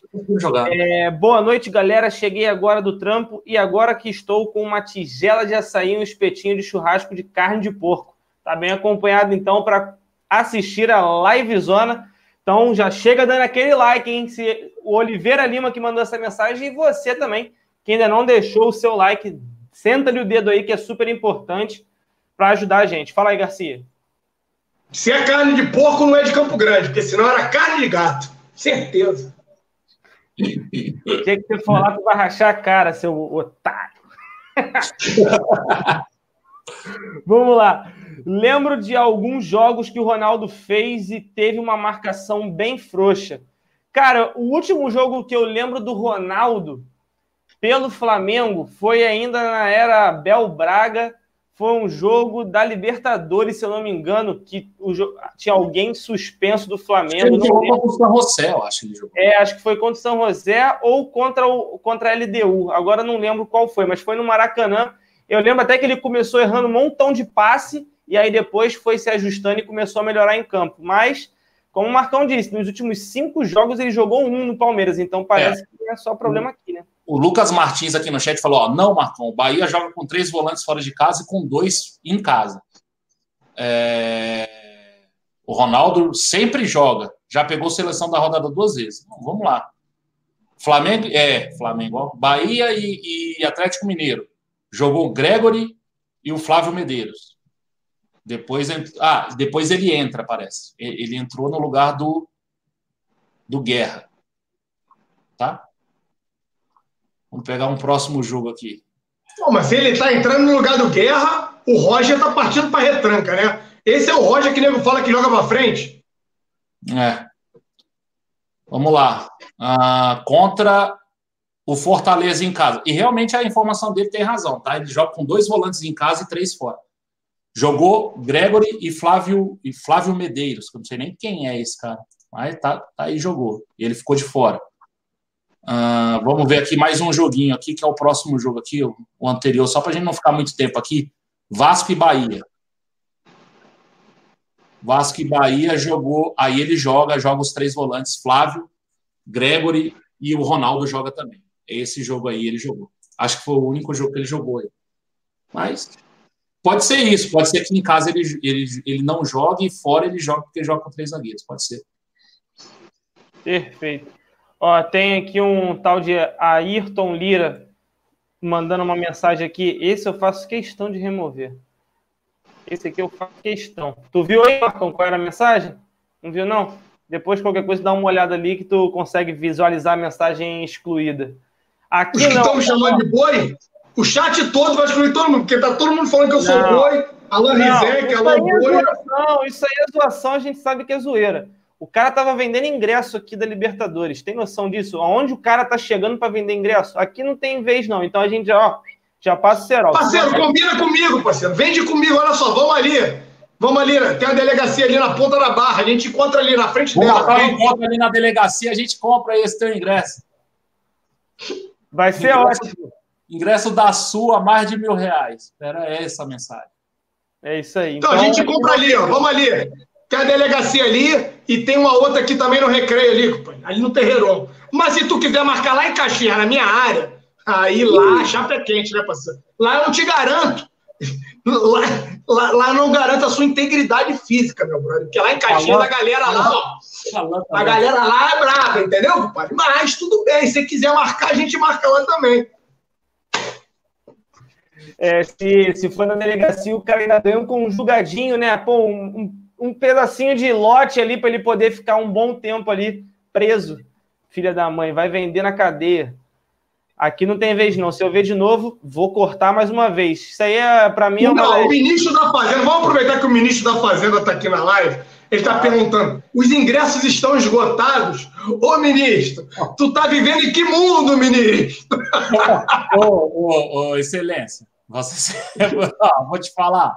É, boa noite, galera. Cheguei agora do trampo e agora que estou com uma tigela de açaí e um espetinho de churrasco de carne de porco. Tá bem acompanhado, então, para assistir a live zona. Então, já chega dando aquele like, hein? Se o Oliveira Lima que mandou essa mensagem e você também, que ainda não deixou o seu like, senta-lhe o dedo aí, que é super importante para ajudar a gente. Fala aí, Garcia. Se é carne de porco, não é de Campo Grande, porque senão era carne de gato. Certeza. O que, que você falar, tu vai rachar a cara, seu otário. Vamos lá. Lembro de alguns jogos que o Ronaldo fez e teve uma marcação bem frouxa. Cara, o último jogo que eu lembro do Ronaldo pelo Flamengo foi ainda na era Bel Braga foi um jogo da Libertadores, se eu não me engano, que tinha alguém suspenso do Flamengo. Ele jogou contra o São José, eu acho. Ele jogou. É, acho que foi contra o São José ou contra, o, contra a LDU. Agora não lembro qual foi, mas foi no Maracanã. Eu lembro até que ele começou errando um montão de passe e aí depois foi se ajustando e começou a melhorar em campo. Mas, como o Marcão disse, nos últimos cinco jogos ele jogou um no Palmeiras, então parece é. que é só problema aqui, né? O Lucas Martins aqui no chat falou: ó, não, Marcão, o Bahia joga com três volantes fora de casa e com dois em casa. É... O Ronaldo sempre joga, já pegou seleção da rodada duas vezes. Bom, vamos lá. Flamengo, é, Flamengo, ó, Bahia e, e Atlético Mineiro. Jogou o Gregory e o Flávio Medeiros. Depois, ah, depois ele entra, parece. Ele entrou no lugar do, do Guerra. Tá? Vamos pegar um próximo jogo aqui. Mas se ele está entrando no lugar do Guerra, o Roger está partindo para retranca, né? Esse é o Roger que o nego fala que joga para frente. É. Vamos lá. Ah, contra o Fortaleza em casa. E realmente a informação dele tem razão, tá? Ele joga com dois volantes em casa e três fora. Jogou Gregory e Flávio, e Flávio Medeiros, que eu não sei nem quem é esse cara, mas tá, tá aí, jogou. E ele ficou de fora. Uh, vamos ver aqui mais um joguinho aqui, que é o próximo jogo aqui, o, o anterior, só para a gente não ficar muito tempo aqui. Vasco e Bahia. Vasco e Bahia jogou, aí ele joga, joga os três volantes, Flávio, Gregory e o Ronaldo joga também. Esse jogo aí ele jogou. Acho que foi o único jogo que ele jogou aí. Mas pode ser isso, pode ser que em casa ele, ele, ele não jogue e fora ele joga porque joga com três zagueiros, pode ser. Perfeito. Ó, tem aqui um tal de Ayrton Lira mandando uma mensagem aqui. Esse eu faço questão de remover. Esse aqui eu faço questão. Tu viu aí, Marcão, qual era a mensagem? Não viu, não? Depois, qualquer coisa, dá uma olhada ali que tu consegue visualizar a mensagem excluída. Aqui Os que estão me chamando de boi, o chat todo vai excluir todo mundo, porque tá todo mundo falando que eu sou não. boi, Alan Rizek, Alan é Boi. Não, isso aí é zoação, a gente sabe que é zoeira. O cara tava vendendo ingresso aqui da Libertadores. Tem noção disso? Aonde o cara tá chegando para vender ingresso? Aqui não tem vez, não. Então a gente já, ó, já passa o cerol. Parceiro, combina comigo, parceiro. Vende comigo, olha só, vamos ali. Vamos ali, tem a delegacia ali na ponta da barra. A gente encontra ali na frente vamos dela. Vamos encontra ali na delegacia, a gente compra esse teu ingresso. Vai ser ingresso, ótimo. Ingresso da sua, mais de mil reais. Era essa a mensagem. É isso aí. Então, então a gente compra ali, ó. Vamos ali. Tem a delegacia ali e tem uma outra aqui também no recreio ali, ali no Terreirão. Mas se tu quiser marcar lá em Caxias, na minha área, aí lá a chapa é quente, né, parceiro? Lá eu não te garanto. Lá, lá, lá não garanto a sua integridade física, meu brother. Porque lá em Caxias a galera lá, ó. A galera lá é brava, entendeu, compadre? Mas tudo bem, se quiser marcar, a gente marca lá também. É, se, se for na delegacia, o cara ainda ganha um conjugadinho, né? Pô, um, um um pedacinho de lote ali para ele poder ficar um bom tempo ali preso. Filha da mãe, vai vender na cadeia. Aqui não tem vez, não. Se eu ver de novo, vou cortar mais uma vez. Isso aí, é, para mim, é uma. Não, o ministro da Fazenda, vamos aproveitar que o ministro da Fazenda está aqui na live. Ele está perguntando: os ingressos estão esgotados? Ô, ministro, tu está vivendo em que mundo, ministro? ô, ô, ô, excelência, você... vou te falar.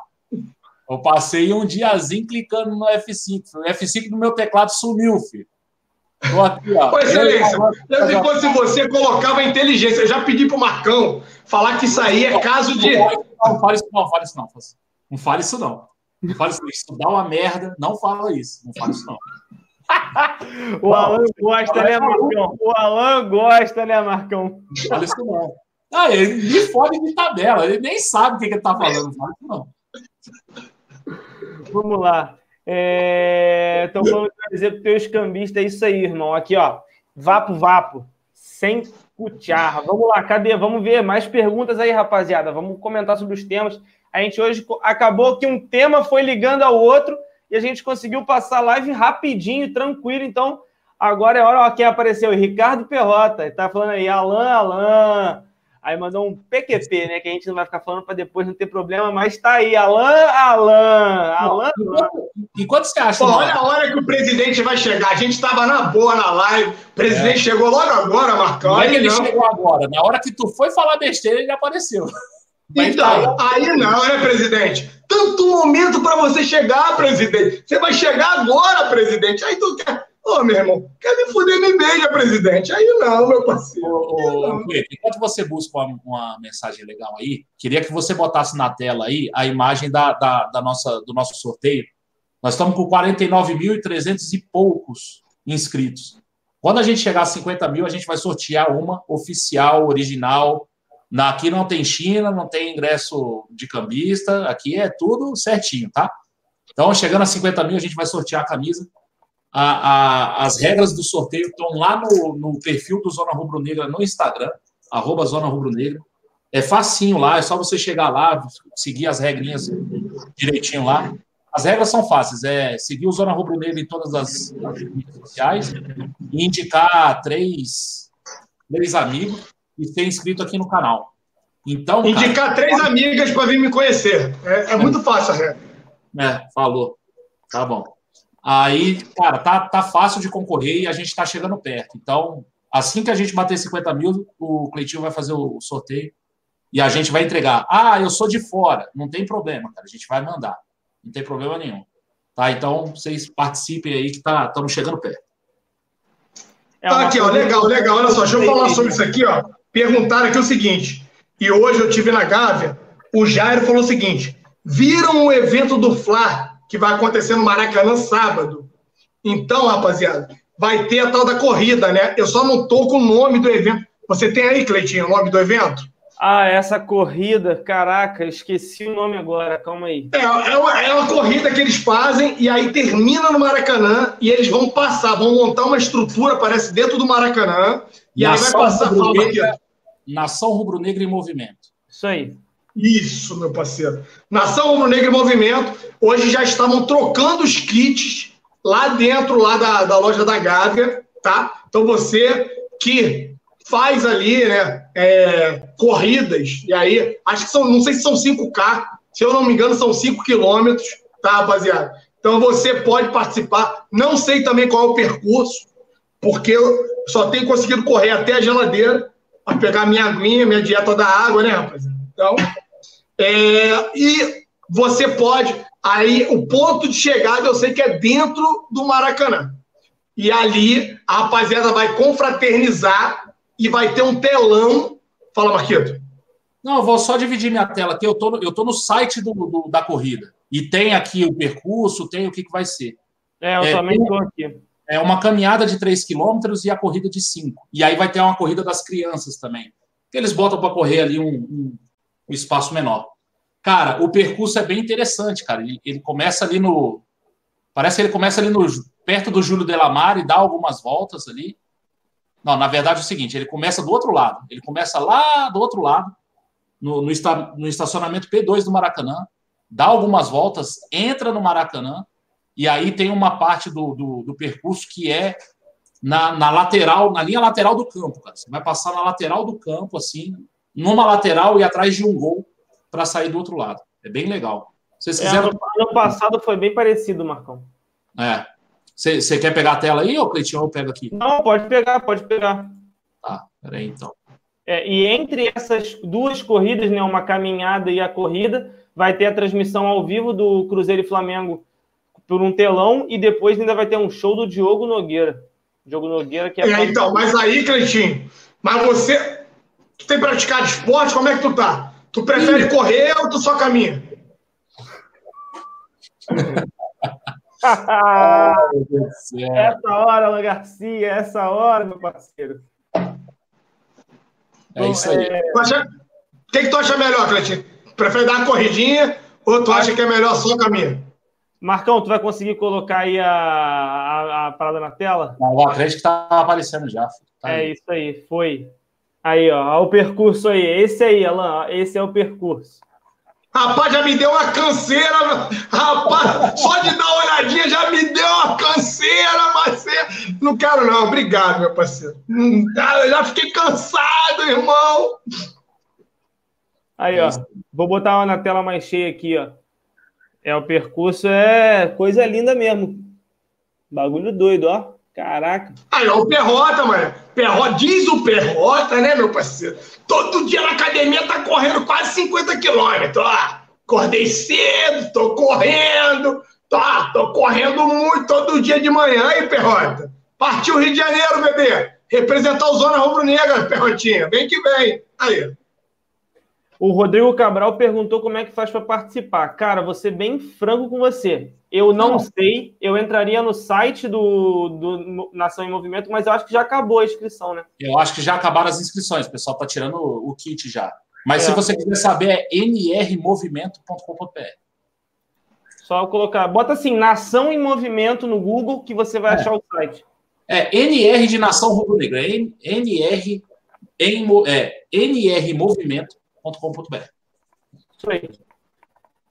Eu passei um diazinho clicando no F5. O F5 do meu teclado sumiu, filho. Tô aqui, ó. Ô, excelência, eu, se fosse você, colocava inteligência. Eu já pedi pro Marcão falar que isso aí é caso de. Não, fale isso, não, fale isso, não. Não fale isso, não. Não fale isso, não. Isso dá uma merda. Não fala isso. Não fale isso, não. o Alan gosta, né, Marcão? O Alan gosta, né, Marcão? Não fala isso, não. Ah, ele me fode de tabela. Ele nem sabe o que, que ele tá falando. Não fala isso, não. Vamos lá. É... falando que dizer para o teu escambista é isso aí, irmão. Aqui, ó. Vapo, vapo. Sem cucharra. Vamos lá, cadê? Vamos ver mais perguntas aí, rapaziada. Vamos comentar sobre os temas. A gente hoje acabou que um tema foi ligando ao outro e a gente conseguiu passar a live rapidinho, tranquilo. Então, agora é hora. Ó, quem apareceu? Ricardo Perrota. Tá falando aí, Alan, Alan. Aí mandou um PQP, né? Que a gente não vai ficar falando para depois não ter problema, mas tá aí, Alan, Alan, Alan. E quanto você acha? Pô, olha a hora que o presidente vai chegar. A gente estava na boa na live. O presidente é. chegou logo agora, Marcão. Não é que ele não. chegou agora. Na hora que tu foi falar besteira, ele apareceu. então, tá aí. aí não, né, presidente? Tanto momento para você chegar, presidente. Você vai chegar agora, presidente. Aí tu quer. Ô, meu irmão, quer me fuder, me beija, presidente. Aí não, meu parceiro. Ô, ô, enquanto você busca uma, uma, mensagem legal aí, queria que você botasse na tela aí a imagem da, da, da nossa, do nosso sorteio. Nós estamos com 49.300 e poucos inscritos. Quando a gente chegar a 50 mil, a gente vai sortear uma oficial, original. Na, aqui não tem China, não tem ingresso de cambista, aqui é tudo certinho, tá? Então, chegando a 50 mil, a gente vai sortear a camisa a, a, as regras do sorteio estão lá no, no perfil do Zona Rubro Negra no Instagram, arroba Zona Rubro Negra. É facinho lá, é só você chegar lá, seguir as regrinhas direitinho lá. As regras são fáceis, é seguir o Zona Rubro Negra em todas as, as redes sociais e indicar três, três amigos e ser inscrito aqui no canal. Então, indicar cara, três amigas para vir me conhecer. É, é muito fácil a regra. É, falou. Tá bom. Aí, cara, tá, tá fácil de concorrer e a gente está chegando perto. Então, Assim que a gente bater 50 mil, o Cleitinho vai fazer o sorteio e a gente vai entregar. Ah, eu sou de fora. Não tem problema, cara. A gente vai mandar. Não tem problema nenhum. Tá? Então, vocês participem aí que tá, estamos chegando perto. É tá aqui, ó, legal, legal. Olha só, deixa eu falar sobre isso aqui, ó. Perguntaram aqui o seguinte, e hoje eu tive na Gávea, o Jairo falou o seguinte: viram o evento do Fla, que vai acontecer no Maracanã sábado. Então, rapaziada, vai ter a tal da corrida, né? Eu só não tô com o nome do evento. Você tem aí, Cleitinho, o nome do evento? Ah, essa corrida, caraca, esqueci o nome agora, calma aí. É, é, uma, é uma corrida que eles fazem e aí termina no Maracanã e eles vão passar, vão montar uma estrutura, parece, dentro do Maracanã, e Nação aí vai passar rubro-negra, Nação Rubro-Negra em Movimento. Isso aí. Isso, meu parceiro. Nação Rubro-Negra em Movimento, hoje já estavam trocando os kits lá dentro lá da, da loja da Gávea, tá? Então você que faz ali, né, é, corridas, e aí, acho que são, não sei se são 5K, se eu não me engano, são 5 quilômetros, tá, rapaziada? Então você pode participar, não sei também qual é o percurso, porque eu só tenho conseguido correr até a geladeira para pegar minha aguinha, minha dieta da água, né, rapaziada? Então, é, e você pode, aí o ponto de chegada eu sei que é dentro do Maracanã. E ali a rapaziada vai confraternizar e vai ter um telão. Fala, Marquito. Não, eu vou só dividir minha tela aqui. Eu tô, eu tô no site do, do da corrida. E tem aqui o percurso, tem o que, que vai ser. É, eu é, também estou aqui. É uma caminhada de 3 quilômetros e a corrida de 5. E aí vai ter uma corrida das crianças também. Que eles botam para correr ali um, um, um, espaço menor. Cara, o percurso é bem interessante, cara. Ele, ele começa ali no. Parece que ele começa ali no, perto do Júlio Delamar e dá algumas voltas ali. Não, na verdade é o seguinte: ele começa do outro lado. Ele começa lá do outro lado, no, no, no estacionamento P2 do Maracanã, dá algumas voltas, entra no Maracanã, e aí tem uma parte do, do, do percurso que é na, na, lateral, na linha lateral do campo, cara. Você vai passar na lateral do campo, assim, numa lateral e atrás de um gol para sair do outro lado. É bem legal. Vocês quiseram... É, ano, ano passado foi bem parecido, Marcão. É. Você quer pegar a tela aí, ou Cleitinho, eu pego aqui? Não, pode pegar, pode pegar. Tá, peraí então. É, e entre essas duas corridas, né, uma caminhada e a corrida, vai ter a transmissão ao vivo do Cruzeiro e Flamengo por um telão e depois ainda vai ter um show do Diogo Nogueira. Diogo Nogueira que é. é então, mas aí, Cleitinho, mas você. Tu tem praticado esporte? Como é que tu tá? Tu prefere correr ou tu só caminha? essa hora, Alan Garcia, essa hora, meu parceiro. É isso aí. É... O que, que tu acha melhor, Cleitinho? Prefere dar uma corridinha ou tu acha que é melhor só caminhar? Marcão, tu vai conseguir colocar aí a, a, a parada na tela? o Atlético tá aparecendo já. Tá é isso aí, foi. Aí, ó, o percurso aí. Esse aí, Alan, esse é o percurso. Rapaz, já me deu uma canseira. Rapaz, só de dar uma olhadinha já me deu uma canseira, parceiro. Não quero, não. Obrigado, meu parceiro. Eu já fiquei cansado, irmão. Aí, ó. Vou botar uma na tela mais cheia aqui, ó. É, o percurso é coisa linda mesmo. Bagulho doido, ó. Caraca. Aí, ó, o Perrota, mano. Perrota, diz o Perrota, né, meu parceiro? Todo dia na academia tá correndo quase 50 quilômetros, ó. Acordei cedo, tô correndo. Tá, tô correndo muito todo dia de manhã, hein, Perrota? Partiu Rio de Janeiro, bebê. Representar o Zona Rubro-Negra, Perrotinha. Vem que vem. Aí. O Rodrigo Cabral perguntou como é que faz para participar. Cara, vou ser bem franco com você. Eu não, não, sei, eu entraria no site do, do Nação em Movimento, mas eu acho que já acabou a inscrição, né? Eu acho que já acabaram as inscrições, o pessoal está tirando o, o, kit já. Mas é. se você quiser saber, é nrmovimento.com.br. Só colocar, bota assim, Nação em Movimento no Google que você vai é. achar o site. É NR de Nação Rubro Negra, é NR, em, é, nrmovimento.com.br. Isso aí.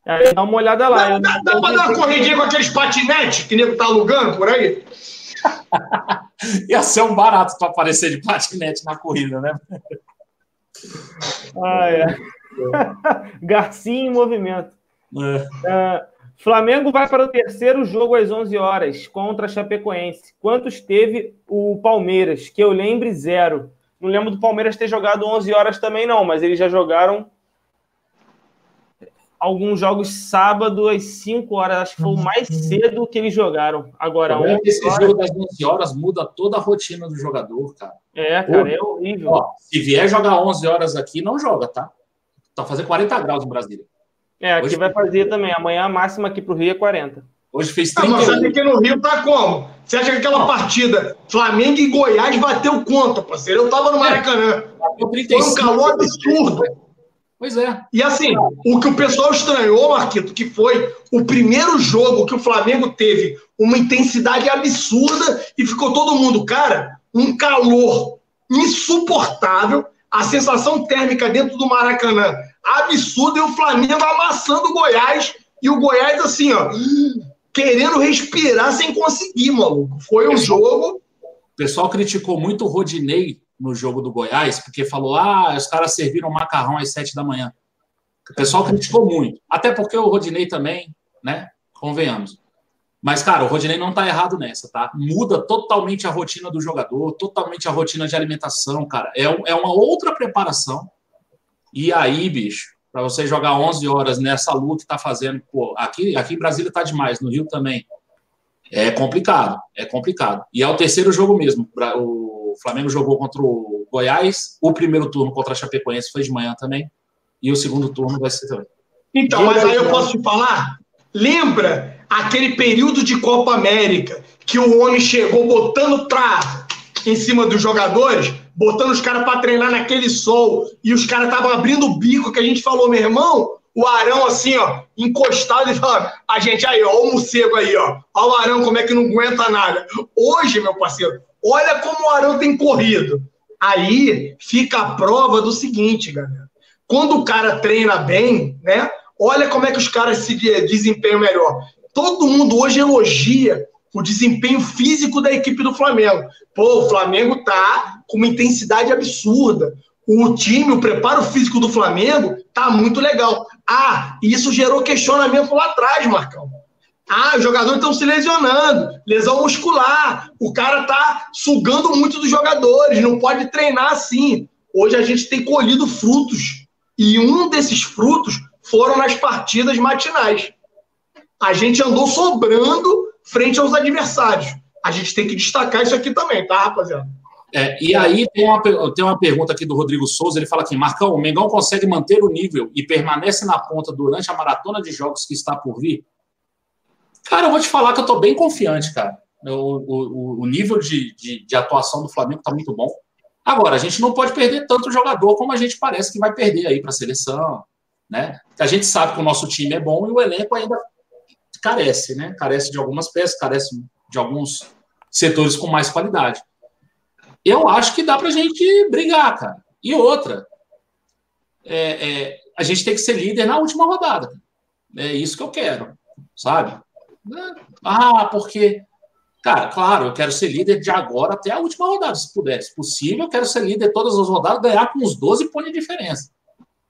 Aí dá uma olhada lá. Dá, dá, dá pra dar uma corridinha com aqueles patinetes que nego tá alugando por aí? Ia ser um barato para aparecer de patinete na corrida, né? Ah, é. Garcia em movimento. É. Uh, Flamengo vai para o terceiro jogo às 11 horas contra a Chapecoense. Quantos teve o Palmeiras? Que eu lembre, zero. Não lembro do Palmeiras ter jogado 11 horas também, não, mas eles já jogaram alguns jogos sábado às 5 horas. Acho que foi o mais cedo que eles jogaram. Agora, é esse horas... jogo das 11 horas muda toda a rotina do jogador, cara. É, cara, é horrível. Ó, se vier jogar 11 horas aqui, não joga, tá? Tá fazendo 40 graus em Brasília. É, aqui Hoje... vai fazer também. Amanhã a máxima aqui pro Rio é 40. Hoje fez 30. Ah, mas sabe que no Rio tá como? Você acha que aquela partida Flamengo e Goiás bateu quanto, parceiro? Eu tava no Maracanã. É, Foi um calor absurdo. Pois é. E assim, o que o pessoal estranhou, Marquito, que foi o primeiro jogo que o Flamengo teve uma intensidade absurda e ficou todo mundo, cara, um calor insuportável, a sensação térmica dentro do Maracanã absurda e o Flamengo amassando o Goiás e o Goiás assim, ó, querendo respirar sem conseguir, maluco. Foi um jogo. O pessoal criticou muito o Rodinei no jogo do Goiás, porque falou: ah, os caras serviram macarrão às sete da manhã. O pessoal criticou muito. Até porque o Rodinei também, né? Convenhamos. Mas, cara, o Rodinei não tá errado nessa, tá? Muda totalmente a rotina do jogador, totalmente a rotina de alimentação, cara. É, é uma outra preparação. E aí, bicho, para você jogar 11 horas nessa luta que tá fazendo, pô, aqui, aqui em Brasília tá demais, no Rio também. É complicado, é complicado. E é o terceiro jogo mesmo. O Flamengo jogou contra o Goiás, o primeiro turno contra a Chapecoense foi de manhã também, e o segundo turno vai ser também. Então, mas aí eu posso te falar? Lembra aquele período de Copa América que o homem chegou botando trava em cima dos jogadores, botando os caras para treinar naquele sol, e os caras estavam abrindo o bico que a gente falou, meu irmão, o Arão assim, ó, encostado e falando, a gente aí, ó, o morcego aí, ó, ó o Arão como é que não aguenta nada. Hoje, meu parceiro, olha como o Arão tem corrido. Aí fica a prova do seguinte, galera. Quando o cara treina bem, né? Olha como é que os caras se desempenham melhor. Todo mundo hoje elogia o desempenho físico da equipe do Flamengo. Pô, o Flamengo tá com uma intensidade absurda. O time, o preparo físico do Flamengo tá muito legal. Ah, isso gerou questionamento lá atrás, Marcão. Ah, os jogadores estão se lesionando, lesão muscular. O cara tá sugando muito dos jogadores, não pode treinar assim. Hoje a gente tem colhido frutos. E um desses frutos foram nas partidas matinais. A gente andou sobrando frente aos adversários. A gente tem que destacar isso aqui também, tá, rapaziada? É, e aí tem uma, tem uma pergunta aqui do Rodrigo Souza, ele fala aqui, Marcão, o Mengão consegue manter o nível e permanece na ponta durante a maratona de jogos que está por vir? Cara, eu vou te falar que eu estou bem confiante, cara. O, o, o nível de, de, de, atuação do Flamengo está muito bom. Agora, a gente não pode perder tanto jogador como a gente parece que vai perder aí para a seleção, né? A gente sabe que o nosso time é bom e o elenco ainda carece, né? Carece de algumas peças, carece de alguns setores com mais qualidade. Eu acho que dá para gente brigar, cara. E outra, é, é, a gente tem que ser líder na última rodada. É isso que eu quero, sabe? Ah, porque. Cara, claro, eu quero ser líder de agora até a última rodada, se puder. Se possível, eu quero ser líder todas as rodadas, ganhar com uns 12 pontos de diferença.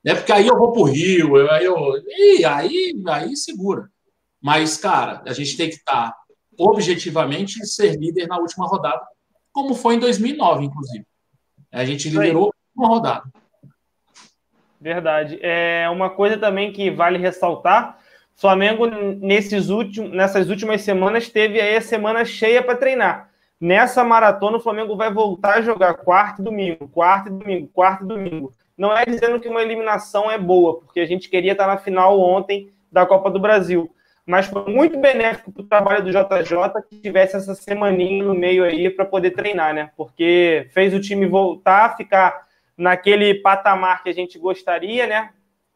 Né? Porque aí eu vou pro Rio, eu, aí, eu, e aí, aí segura. Mas, cara, a gente tem que estar tá, objetivamente ser líder na última rodada, como foi em 2009, inclusive. A gente liderou uma rodada. Verdade. É uma coisa também que vale ressaltar: Flamengo nesses últimos, nessas últimas semanas teve aí a semana cheia para treinar. Nessa maratona, o Flamengo vai voltar a jogar quarto e domingo, quarto e domingo, quarto e domingo. Não é dizendo que uma eliminação é boa, porque a gente queria estar na final ontem da Copa do Brasil mas foi muito benéfico para o trabalho do JJ que tivesse essa semaninha no meio aí para poder treinar, né? Porque fez o time voltar a ficar naquele patamar que a gente gostaria, né?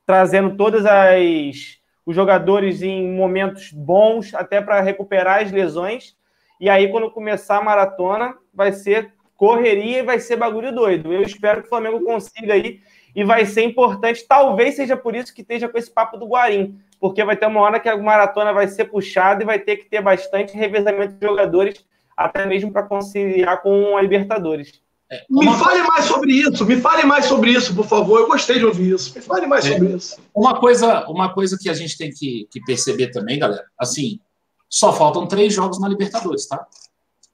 Trazendo todas as os jogadores em momentos bons até para recuperar as lesões. E aí quando começar a maratona vai ser correria e vai ser bagulho doido. Eu espero que o Flamengo consiga aí e vai ser importante. Talvez seja por isso que esteja com esse papo do Guarim porque vai ter uma hora que a maratona vai ser puxada e vai ter que ter bastante revezamento de jogadores, até mesmo para conciliar com a Libertadores. É, me fale mais sobre isso, me fale mais sobre isso, por favor. Eu gostei de ouvir isso. Me fale mais é, sobre isso. Uma coisa, uma coisa que a gente tem que, que perceber também, galera, assim, só faltam três jogos na Libertadores, tá?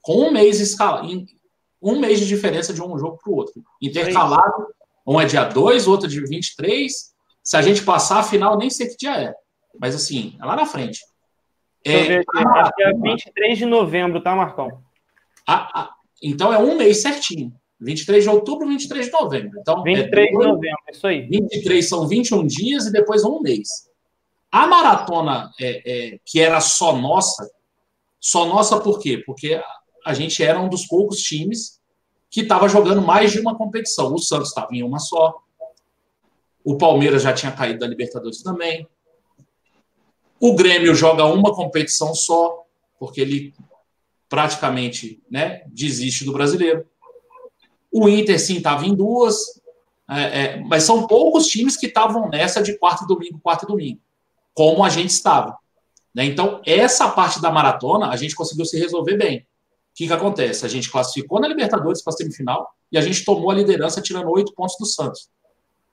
Com um mês escala, um mês de diferença de um jogo para o outro. Intercalado, um é dia 2, outro é dia 23. Se a gente passar a final, nem sei que dia é. Mas assim, é lá na frente. É, Acho que é 23 de novembro, tá, Marcão? A, a, então é um mês certinho. 23 de outubro, 23 de novembro. Então, 23 é de novembro, isso aí. 23 são 21 dias e depois um mês. A maratona é, é, que era só nossa, só nossa por quê? Porque a gente era um dos poucos times que estava jogando mais de uma competição. O Santos estava em uma só. O Palmeiras já tinha caído da Libertadores também. O Grêmio joga uma competição só, porque ele praticamente né, desiste do brasileiro. O Inter, sim, estava em duas, é, é, mas são poucos times que estavam nessa de quarto e domingo, quarto e domingo, como a gente estava. Né? Então, essa parte da maratona, a gente conseguiu se resolver bem. O que, que acontece? A gente classificou na Libertadores para a semifinal e a gente tomou a liderança tirando oito pontos do Santos.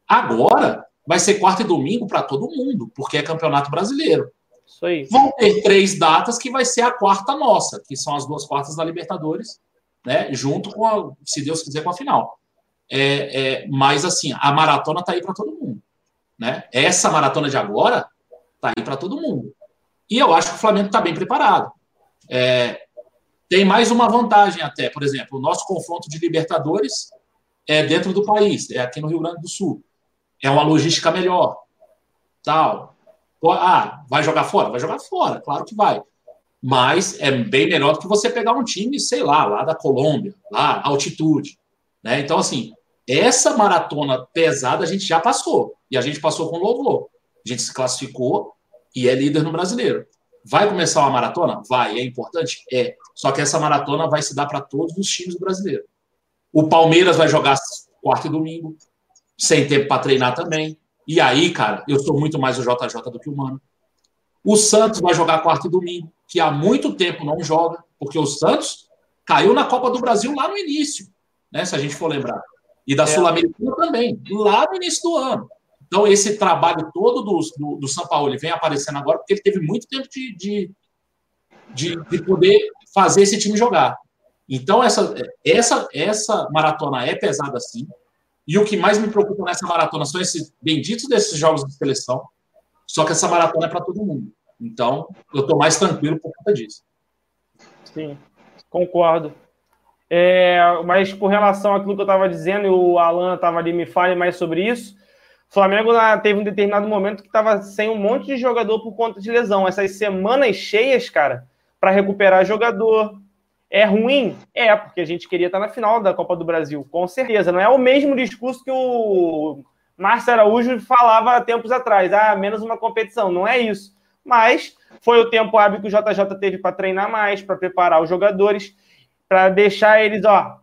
Agora, vai ser quarto e domingo para todo mundo, porque é campeonato brasileiro. Isso aí. Vão ter três datas que vai ser a quarta nossa, que são as duas quartas da Libertadores né? Junto com, a, se Deus quiser, com a final. É, é, mas, assim, a maratona tá aí para todo mundo, né? Essa maratona de agora tá aí para todo mundo. E eu acho que o Flamengo está bem preparado. É, tem mais uma vantagem até, por exemplo, o nosso confronto de Libertadores é dentro do país, é aqui no Rio Grande do Sul. É uma logística melhor. Tal. Ah, vai jogar fora? Vai jogar fora, claro que vai mas é bem melhor do que você pegar um time, sei lá, lá da Colômbia, lá, altitude. Né? Então, assim, essa maratona pesada a gente já passou, e a gente passou com louvor. A gente se classificou e é líder no brasileiro. Vai começar uma maratona? Vai, é importante? É. Só que essa maratona vai se dar para todos os times do brasileiro. O Palmeiras vai jogar quarto e domingo, sem tempo para treinar também. E aí, cara, eu sou muito mais o JJ do que o Mano. O Santos vai jogar quarto e domingo que há muito tempo não joga, porque o Santos caiu na Copa do Brasil lá no início, né? Se a gente for lembrar. E da é. Sul-Americana também, lá no início do ano. Então, esse trabalho todo do, do, do São Paulo vem aparecendo agora porque ele teve muito tempo de, de, de, de poder fazer esse time jogar. Então, essa, essa, essa maratona é pesada sim. E o que mais me preocupa nessa maratona são esses benditos desses jogos de seleção. Só que essa maratona é para todo mundo. Então, eu estou mais tranquilo por conta disso. Sim, concordo. É, mas por relação àquilo que eu estava dizendo, e o Alan estava ali, me fale mais sobre isso. O Flamengo teve um determinado momento que estava sem um monte de jogador por conta de lesão. Essas semanas cheias, cara, para recuperar jogador. É ruim? É, porque a gente queria estar na final da Copa do Brasil, com certeza. Não é o mesmo discurso que o Márcio Araújo falava há tempos atrás. Ah, menos uma competição. Não é isso mas foi o tempo hábil que o JJ teve para treinar mais, para preparar os jogadores, para deixar eles, ó.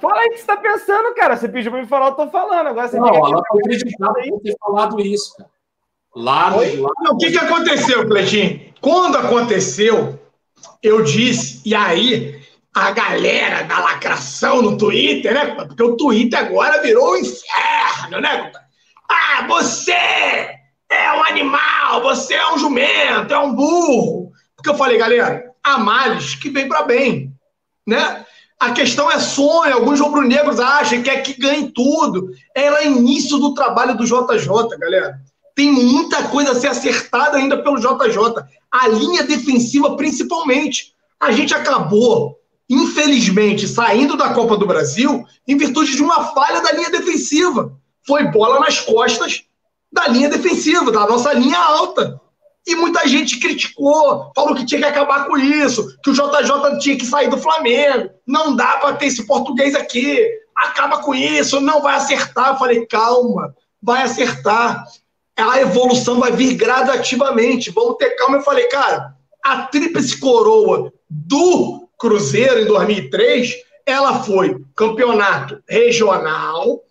Fala aí o que você está pensando, cara. Você pediu para me falar, eu tô falando. Agora você não, ela foi acreditada por ter falado isso, cara. Lá, lá... Não, o que, que aconteceu, Cleitinho? Quando aconteceu, eu disse, e aí a galera da lacração no Twitter, né? Porque o Twitter agora virou um inferno, né? Ah, você é um animal, você é um jumento, é um burro. Porque eu falei, galera, há males que vem para bem, né? A questão é sonho, alguns rubro-negros acham que é que ganhe tudo. Era início do trabalho do JJ, galera. Tem muita coisa a ser acertada ainda pelo JJ. A linha defensiva, principalmente. A gente acabou, infelizmente, saindo da Copa do Brasil em virtude de uma falha da linha defensiva. Foi bola nas costas da linha defensiva, da nossa linha alta. E muita gente criticou, falou que tinha que acabar com isso, que o JJ tinha que sair do Flamengo. Não dá para ter esse português aqui. Acaba com isso, não vai acertar. Eu falei, calma, vai acertar. A evolução vai vir gradativamente. Vamos ter calma. Eu falei, cara, a tríplice coroa do Cruzeiro em 2003, ela foi campeonato regional,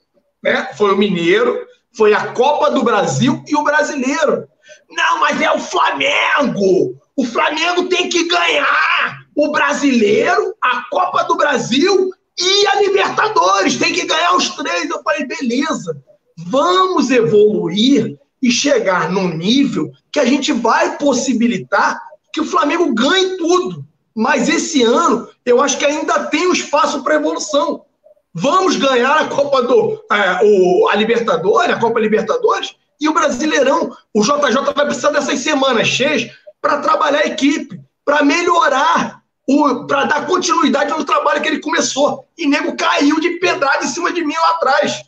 né? Foi o Mineiro, foi a Copa do Brasil e o Brasileiro. Não, mas é o Flamengo. O Flamengo tem que ganhar o Brasileiro, a Copa do Brasil E a Libertadores, tem que ganhar os três. Eu falei, beleza, vamos evoluir e chegar num nível que a gente vai possibilitar que o Flamengo ganhe tudo. Mas esse ano, eu acho que ainda tem um espaço para evolução. Vamos ganhar a Copa do. É, o, a Libertadores, a Copa Libertadores e o Brasileirão. O JJ vai precisar dessas semanas cheias para trabalhar a equipe, para melhorar, para dar continuidade no trabalho que ele começou. E nego caiu de pedrada em cima de mim lá atrás.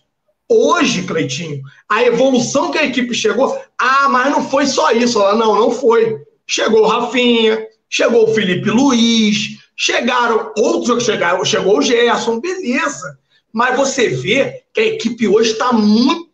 Hoje, Cleitinho, a evolução que a equipe chegou. Ah, mas não foi só isso. Ela, não, não foi. Chegou o Rafinha, chegou o Felipe Luiz, chegaram outros que chegaram, chegou o Gerson, beleza. Mas você vê que a equipe hoje está muito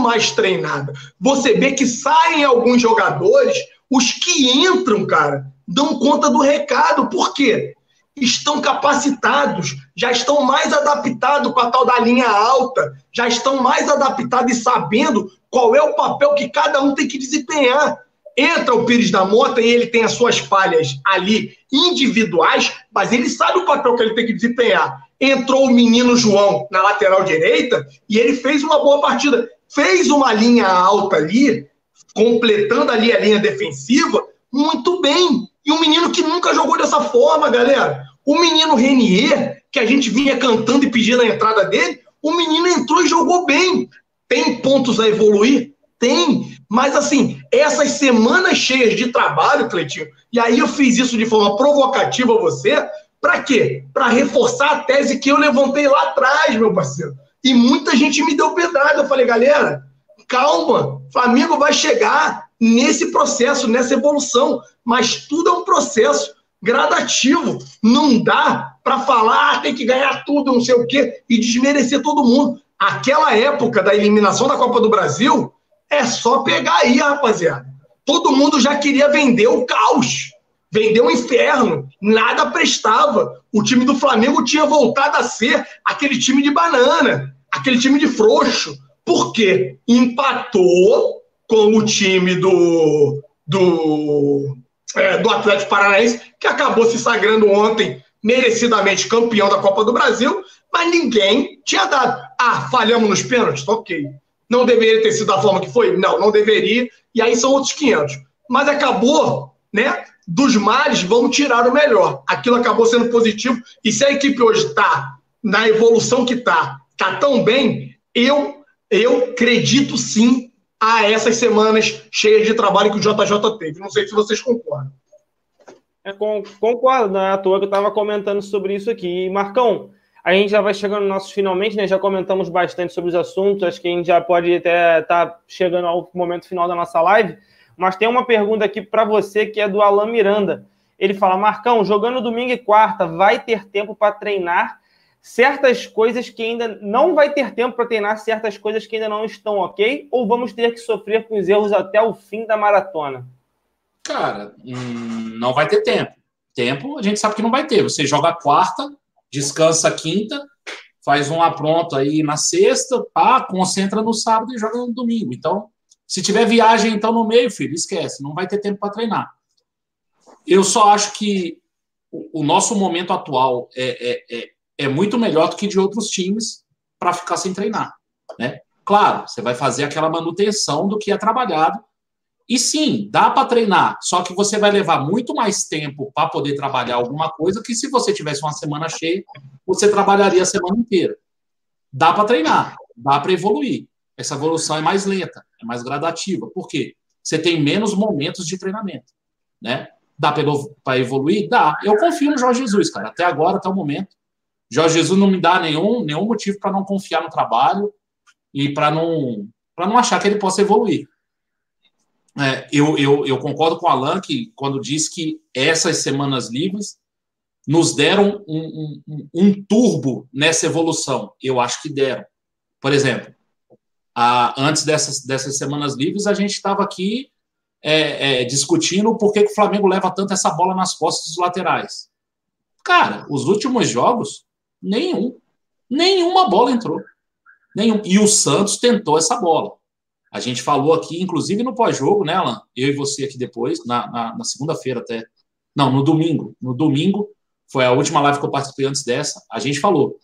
mais treinada. Você vê que saem alguns jogadores, os que entram, cara, dão conta do recado. Por quê? Estão capacitados, já estão mais adaptados com a tal da linha alta, já estão mais adaptados e sabendo qual é o papel que cada um tem que desempenhar. Entra o Pires da Mota e ele tem as suas falhas ali individuais, mas ele sabe o papel que ele tem que desempenhar. Entrou o menino João na lateral direita e ele fez uma boa partida. Fez uma linha alta ali, completando ali a linha defensiva, muito bem. E um menino que nunca jogou dessa forma, galera. O menino Renier, que a gente vinha cantando e pedindo a entrada dele, o menino entrou e jogou bem. Tem pontos a evoluir? Tem. Mas, assim, essas semanas cheias de trabalho, Cleitinho, e aí eu fiz isso de forma provocativa a você, para quê? Para reforçar a tese que eu levantei lá atrás, meu parceiro. E muita gente me deu pedrada. Eu falei, galera, calma, Flamengo vai chegar nesse processo, nessa evolução, mas tudo é um processo gradativo. Não dá para falar, ah, tem que ganhar tudo, não sei o quê, e desmerecer todo mundo. Aquela época da eliminação da Copa do Brasil, é só pegar aí, rapaziada. Todo mundo já queria vender o caos, vender o inferno. Nada prestava. O time do Flamengo tinha voltado a ser aquele time de banana, aquele time de frouxo. Por quê? Empatou com o time do, do, é, do Atlético Paranaense, que acabou se sagrando ontem merecidamente campeão da Copa do Brasil, mas ninguém tinha dado. Ah, falhamos nos pênaltis? Ok. Não deveria ter sido da forma que foi? Não, não deveria. E aí são outros 500. Mas acabou, né? Dos males, vamos tirar o melhor. Aquilo acabou sendo positivo. E se a equipe hoje está na evolução que está, está tão bem, eu, eu acredito sim a essas semanas cheias de trabalho que o JJ teve. Não sei se vocês concordam. É, concordo, não é à toa que eu estava comentando sobre isso aqui. Marcão, a gente já vai chegando no nosso finalmente, né? Já comentamos bastante sobre os assuntos, acho que a gente já pode até estar tá chegando ao momento final da nossa live. Mas tem uma pergunta aqui para você que é do Alan Miranda. Ele fala: Marcão, jogando domingo e quarta, vai ter tempo para treinar certas coisas que ainda não vai ter tempo para treinar certas coisas que ainda não estão ok? Ou vamos ter que sofrer com os erros até o fim da maratona? Cara, hum, não vai ter tempo. Tempo a gente sabe que não vai ter. Você joga quarta, descansa quinta, faz um apronto aí na sexta, pá, concentra no sábado e joga no domingo. Então, se tiver viagem então no meio, filho, esquece, não vai ter tempo para treinar. Eu só acho que o nosso momento atual é, é, é, é muito melhor do que de outros times para ficar sem treinar, né? Claro, você vai fazer aquela manutenção do que é trabalhado e sim, dá para treinar, só que você vai levar muito mais tempo para poder trabalhar alguma coisa que se você tivesse uma semana cheia, você trabalharia a semana inteira. Dá para treinar, dá para evoluir. Essa evolução é mais lenta, é mais gradativa. Por quê? Você tem menos momentos de treinamento, né? Dá para evoluir? Dá. Eu confio no Jorge Jesus, cara. Até agora, até o momento. Jorge Jesus não me dá nenhum, nenhum motivo para não confiar no trabalho e para não, não achar que ele possa evoluir. É, eu, eu, eu, concordo com o Alan que quando diz que essas semanas livres nos deram um, um, um, turbo nessa evolução. Eu acho que deram. Por exemplo, a, antes dessas, dessas semanas livres, a gente estava aqui é, é, discutindo por que, que o Flamengo leva tanto essa bola nas costas dos laterais. Cara, os últimos jogos, nenhum. Nenhuma bola entrou. Nenhum. E o Santos tentou essa bola. A gente falou aqui, inclusive no pós-jogo, né, Alan? Eu e você aqui depois, na, na, na segunda-feira até. Não, no domingo. No domingo, foi a última live que eu participei antes dessa, a gente falou.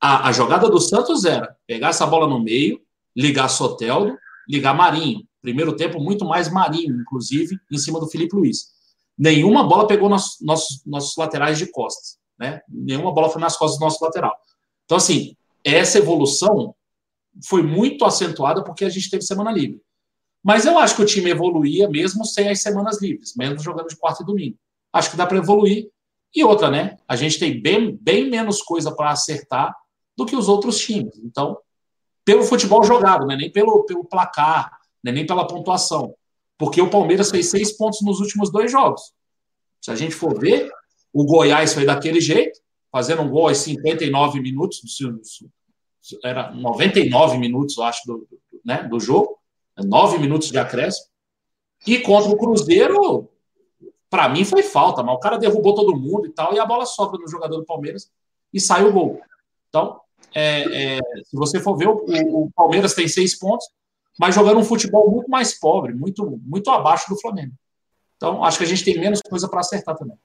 A, a jogada do Santos era pegar essa bola no meio, ligar Soteldo, ligar Marinho. Primeiro tempo, muito mais Marinho, inclusive, em cima do Felipe Luiz. Nenhuma bola pegou nos, nossos, nossos laterais de costas. Né? Nenhuma bola foi nas costas do nosso lateral. Então, assim, essa evolução foi muito acentuada porque a gente teve semana livre. Mas eu acho que o time evoluía mesmo sem as semanas livres, mesmo jogando de quarta e domingo. Acho que dá para evoluir. E outra, né? A gente tem bem, bem menos coisa para acertar do que os outros times. Então, pelo futebol jogado, né? nem pelo, pelo placar, né? nem pela pontuação. Porque o Palmeiras fez seis pontos nos últimos dois jogos. Se a gente for ver, o Goiás foi daquele jeito, fazendo um gol aos 59 minutos, era 99 minutos, eu acho, do, né, do jogo, nove minutos de acréscimo. E contra o Cruzeiro, para mim foi falta, mas o cara derrubou todo mundo e tal, e a bola sobra no jogador do Palmeiras e sai o gol. Então, é, é, se você for ver, o, o, Palmeiras tem seis pontos, mas jogando um futebol muito mais pobre, muito, muito abaixo do Flamengo. Então, acho que a gente tem menos coisa para acertar também.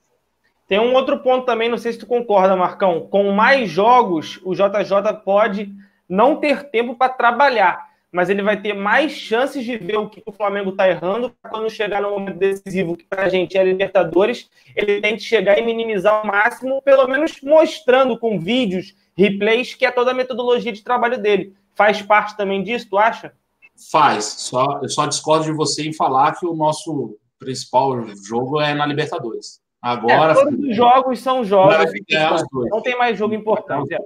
Tem um outro ponto também, não sei se tu concorda, Marcão. Com mais jogos, o JJ pode não ter tempo para trabalhar, mas ele vai ter mais chances de ver o que o Flamengo está errando quando chegar no momento decisivo, que para a gente é Libertadores, ele tem que chegar e minimizar ao máximo, pelo menos mostrando com vídeos, replays, que é toda a metodologia de trabalho dele. Faz parte também disso, tu acha? Faz. Só, eu só discordo de você em falar que o nosso principal jogo é na Libertadores. Agora. É, todos os jogos são jogos. Não tem mais jogo importante. É.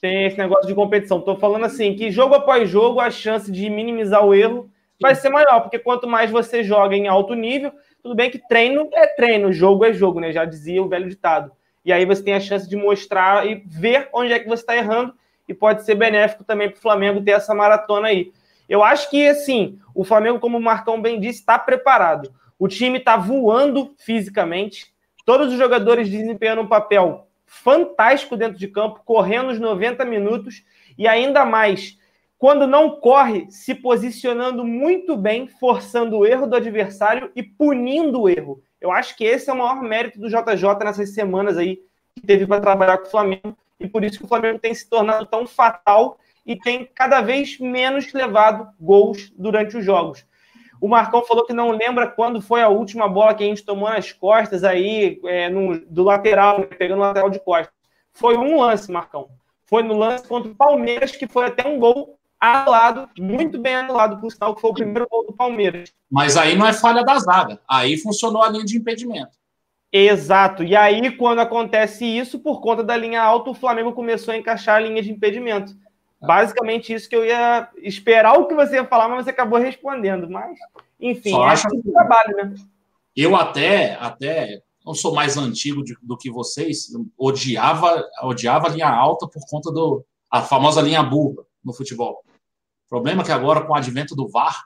Tem esse negócio de competição. Estou falando assim, que jogo após jogo, a chance de minimizar o erro vai ser maior, porque quanto mais você joga em alto nível, tudo bem que treino é treino, jogo é jogo, né? Já dizia o velho ditado. E aí você tem a chance de mostrar e ver onde é que você está errando, e pode ser benéfico também para o Flamengo ter essa maratona aí. Eu acho que, assim, o Flamengo, como o Marcão bem disse, está preparado. O time está voando fisicamente. Todos os jogadores desempenhando um papel fantástico dentro de campo, correndo os 90 minutos e ainda mais, quando não corre, se posicionando muito bem, forçando o erro do adversário e punindo o erro. Eu acho que esse é o maior mérito do JJ nessas semanas aí que teve para trabalhar com o Flamengo e por isso que o Flamengo tem se tornado tão fatal e tem cada vez menos levado gols durante os jogos. O Marcão falou que não lembra quando foi a última bola que a gente tomou nas costas aí, é, no, do lateral, né, pegando o lateral de costas. Foi um lance, Marcão. Foi no lance contra o Palmeiras, que foi até um gol anulado, muito bem anulado, por sinal, que foi o primeiro gol do Palmeiras. Mas aí não é falha da zaga. Aí funcionou a linha de impedimento. Exato. E aí, quando acontece isso, por conta da linha alta, o Flamengo começou a encaixar a linha de impedimento. Basicamente isso que eu ia esperar o que você ia falar, mas você acabou respondendo. Mas, enfim, Só é acho que trabalho, né? Eu até, até não sou mais antigo de, do que vocês, odiava, odiava a linha alta por conta do a famosa linha burra no futebol. O problema é que agora, com o advento do VAR,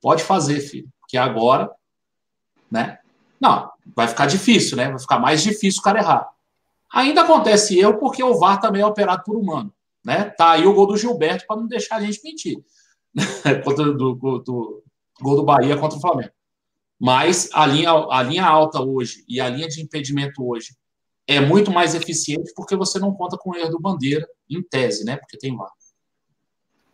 pode fazer, filho. Porque agora, né? Não, vai ficar difícil, né? Vai ficar mais difícil o cara errar. Ainda acontece erro porque o VAR também é operado por humano. Né? Tá aí o gol do Gilberto para não deixar a gente mentir. contra do, do, do, gol do Bahia contra o Flamengo. Mas a linha, a linha alta hoje e a linha de impedimento hoje é muito mais eficiente porque você não conta com o erro do bandeira, em tese, né? Porque tem VAR.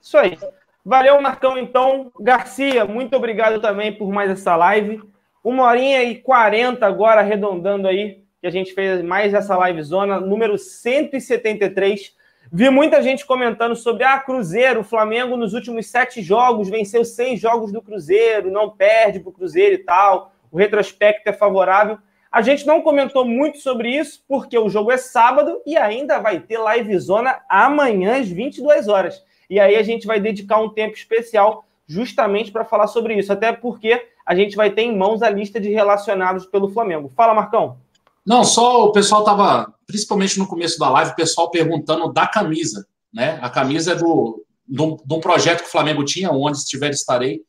Isso aí. Valeu, Marcão, então. Garcia, muito obrigado também por mais essa live. Uma horinha e quarenta agora, arredondando aí, que a gente fez mais essa live zona, número 173. Vi muita gente comentando sobre ah, Cruzeiro, o Flamengo nos últimos sete jogos venceu seis jogos do Cruzeiro, não perde para o Cruzeiro e tal. O retrospecto é favorável. A gente não comentou muito sobre isso, porque o jogo é sábado e ainda vai ter live zona amanhã às 22 horas. E aí a gente vai dedicar um tempo especial justamente para falar sobre isso, até porque a gente vai ter em mãos a lista de relacionados pelo Flamengo. Fala, Marcão. Não, só o pessoal estava, principalmente no começo da live, o pessoal perguntando da camisa. Né? A camisa é do, do, de um projeto que o Flamengo tinha, onde estiver estarei.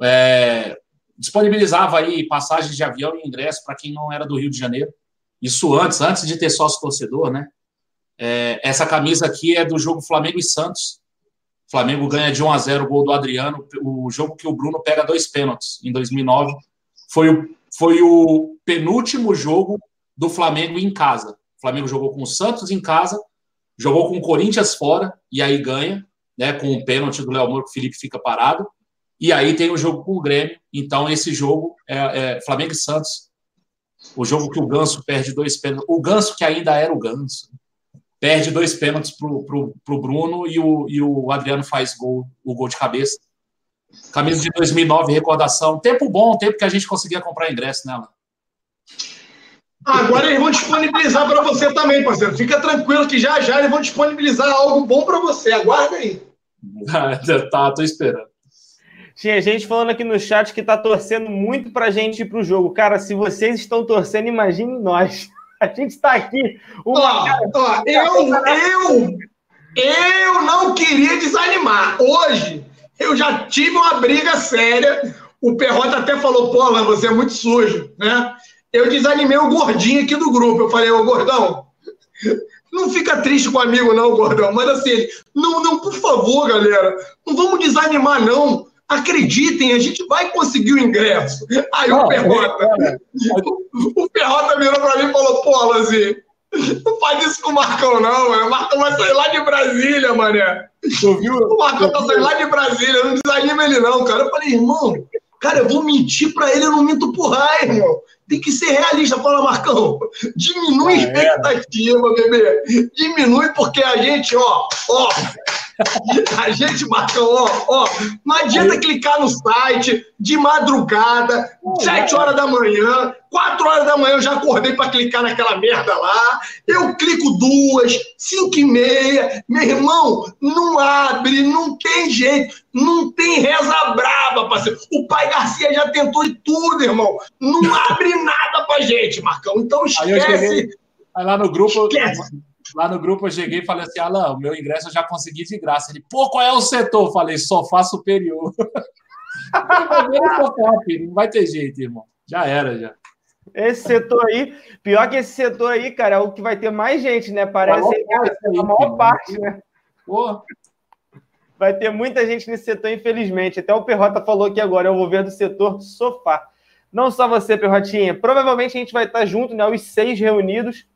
É, disponibilizava aí passagens de avião e ingresso para quem não era do Rio de Janeiro. Isso antes, antes de ter sócio torcedor, né? É, essa camisa aqui é do jogo Flamengo e Santos. O Flamengo ganha de 1 a 0 o gol do Adriano, o jogo que o Bruno pega dois pênaltis em 2009. Foi o, foi o penúltimo jogo do Flamengo em casa. O Flamengo jogou com o Santos em casa, jogou com o Corinthians fora, e aí ganha, né? Com o pênalti do Léo Moura, que o Felipe fica parado. E aí tem o jogo com o Grêmio. Então, esse jogo é, é Flamengo e Santos. O jogo que o Ganso perde dois pênaltis. O Ganso, que ainda era o Ganso, perde dois pênaltis pro, pro, pro Bruno e o, e o Adriano faz gol, o gol de cabeça. Camisa de 2009, recordação. Tempo bom, tempo que a gente conseguia comprar ingresso nela. Agora eles vão disponibilizar para você também, parceiro. Fica tranquilo que já já eles vão disponibilizar algo bom para você. Aguarda aí. tá, tô esperando. Tinha gente falando aqui no chat que tá torcendo muito pra gente ir pro jogo. Cara, se vocês estão torcendo, imagine nós. A gente está aqui. Uma... Ó, ó, eu, eu, eu não queria desanimar. Hoje, eu já tive uma briga séria. O Perrota até falou, pô, Alan, você é muito sujo, né? Eu desanimei o gordinho aqui do grupo. Eu falei, ô, gordão, não fica triste com o amigo, não, gordão. Mas assim, não, não, por favor, galera, não vamos desanimar, não. Acreditem, a gente vai conseguir o ingresso. Aí o Perrota. o Perrota virou para mim e falou: pô, Lazinho, não faz isso com o Marcão, não, mano. O Marcão vai sair lá de Brasília, mané. O Marcão tá saindo lá de Brasília, não desanima ele, não, cara. Eu falei, irmão, cara, eu vou mentir para ele, eu não minto por raio, irmão. Tem que ser realista. Fala, Marcão, diminui a expectativa, bebê. Diminui, porque a gente, ó, ó, a gente, Marcão, ó, ó, não adianta Aí. clicar no site de madrugada, sete horas da manhã, quatro horas da manhã eu já acordei para clicar naquela merda lá. Eu clico duas, cinco e meia. Meu irmão, não abre, não tem jeito, não tem reza brava, parceiro. O pai Garcia já tentou de tudo, irmão. Não abre nada pra gente, Marcão. Então esquece. Aí, aí lá no grupo. Esquece Lá no grupo eu cheguei e falei assim: Alan, o meu ingresso eu já consegui de graça. Ele, pô, qual é o setor? Falei, sofá superior. não vai ter jeito, irmão. Já era, já. Esse setor aí, pior que esse setor aí, cara, é o que vai ter mais gente, né? Parece que é a maior parte, né? Pô. Vai ter muita gente nesse setor, infelizmente. Até o Perrota falou aqui agora, eu vou ver do setor sofá. Não só você, Perrotinha. Provavelmente a gente vai estar junto, né? Os seis reunidos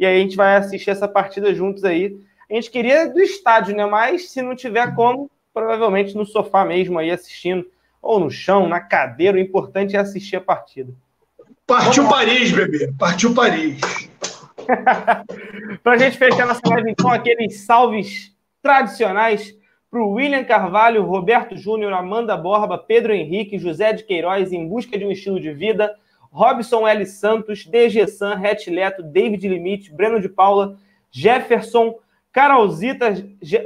e aí a gente vai assistir essa partida juntos aí. A gente queria do estádio, né? Mas se não tiver como, provavelmente no sofá mesmo aí assistindo, ou no chão, na cadeira, o importante é assistir a partida. Partiu Paris, bebê. Partiu Paris. Para a gente fechar nossa live, então, aqueles salves tradicionais para o William Carvalho, Roberto Júnior, Amanda Borba, Pedro Henrique, José de Queiroz, em busca de um estilo de vida, Robson L. Santos, DG San, Het Leto, David Limite, Breno de Paula, Jefferson, Carolzita,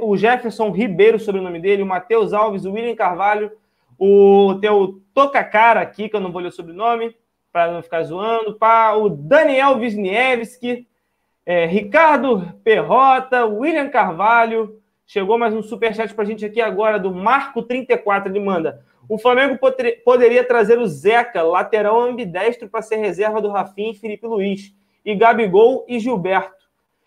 o Jefferson Ribeiro, sobre o nome dele, o Matheus Alves, o William Carvalho, o teu Tocacara aqui, que eu não vou ler o sobrenome, para não ficar zoando, para o Daniel Wisniewski, é, Ricardo Perrota, William Carvalho, chegou mais um superchat para a gente aqui agora, do Marco34, ele manda... O Flamengo poderia trazer o Zeca, lateral ambidestro, para ser reserva do Rafinha e Felipe Luiz. E Gabigol e Gilberto.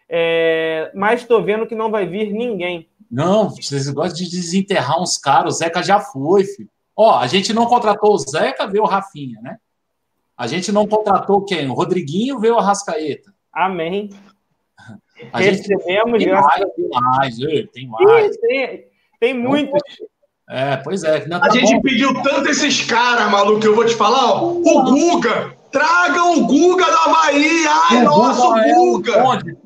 É... Mas estou vendo que não vai vir ninguém. Não, vocês gostam de desenterrar uns caras. O Zeca já foi, filho. Ó, a gente não contratou o Zeca, veio o Rafinha, né? A gente não contratou quem? O Rodriguinho, veio o Arrascaeta. Amém. A gente Recebemos, tem mais, tem mais, tem mais. Tem, tem muitos. É, pois é. Não, tá a gente bom. pediu tanto esses caras, maluco, eu vou te falar, ó, o Guga. Tragam o Guga da Bahia. Ai, o nosso Guga. É Guga.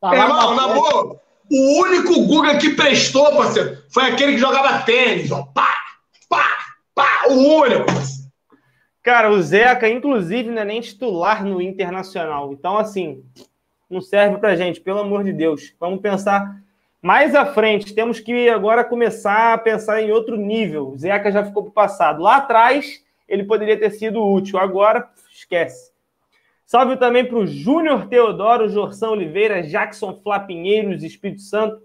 tá Irmão, na, na boa, o único Guga que prestou, parceiro, foi aquele que jogava tênis, ó. Pá, pá, pá, o único. Cara, o Zeca, inclusive, não é nem titular no Internacional. Então, assim, não serve pra gente, pelo amor de Deus. Vamos pensar mais à frente, temos que agora começar a pensar em outro nível. O Zeca já ficou para o passado. Lá atrás, ele poderia ter sido útil. Agora, esquece. Salve também para o Júnior Teodoro, Jorção Oliveira, Jackson Flapinheiros, Espírito Santo,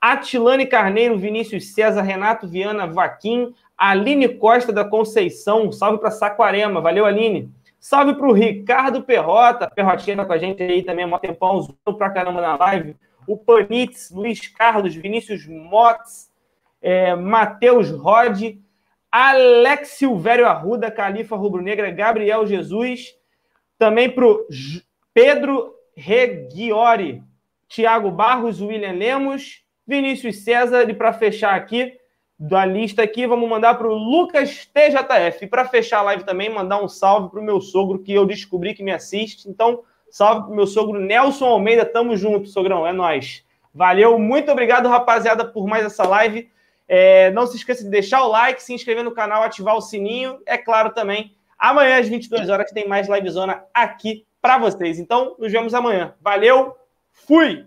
Atilane Carneiro, Vinícius César, Renato Viana, Vaquim, Aline Costa da Conceição. Salve para Saquarema. Valeu, Aline. Salve para o Ricardo Perrota. Perrotinha tá com a gente aí também há um tempão, zoando pra caramba na live o Panitz, Luiz Carlos, Vinícius Motz, é, Matheus Rod, Alex Silvério Arruda, Califa Rubro Negra, Gabriel Jesus, Também para o Pedro Regiori, Tiago Barros, William Lemos, Vinícius César. E para fechar aqui, da lista aqui, vamos mandar para o Lucas TJF. E para fechar a live também, mandar um salve para o meu sogro, que eu descobri que me assiste. Então, salve para o meu sogro Nelson Almeida. Tamo junto, sogrão. É nós. Valeu, muito obrigado, rapaziada, por mais essa live. É, não se esqueça de deixar o like, se inscrever no canal, ativar o sininho. É claro também, amanhã às 22 horas tem mais livezona aqui para vocês. Então, nos vemos amanhã. Valeu, fui!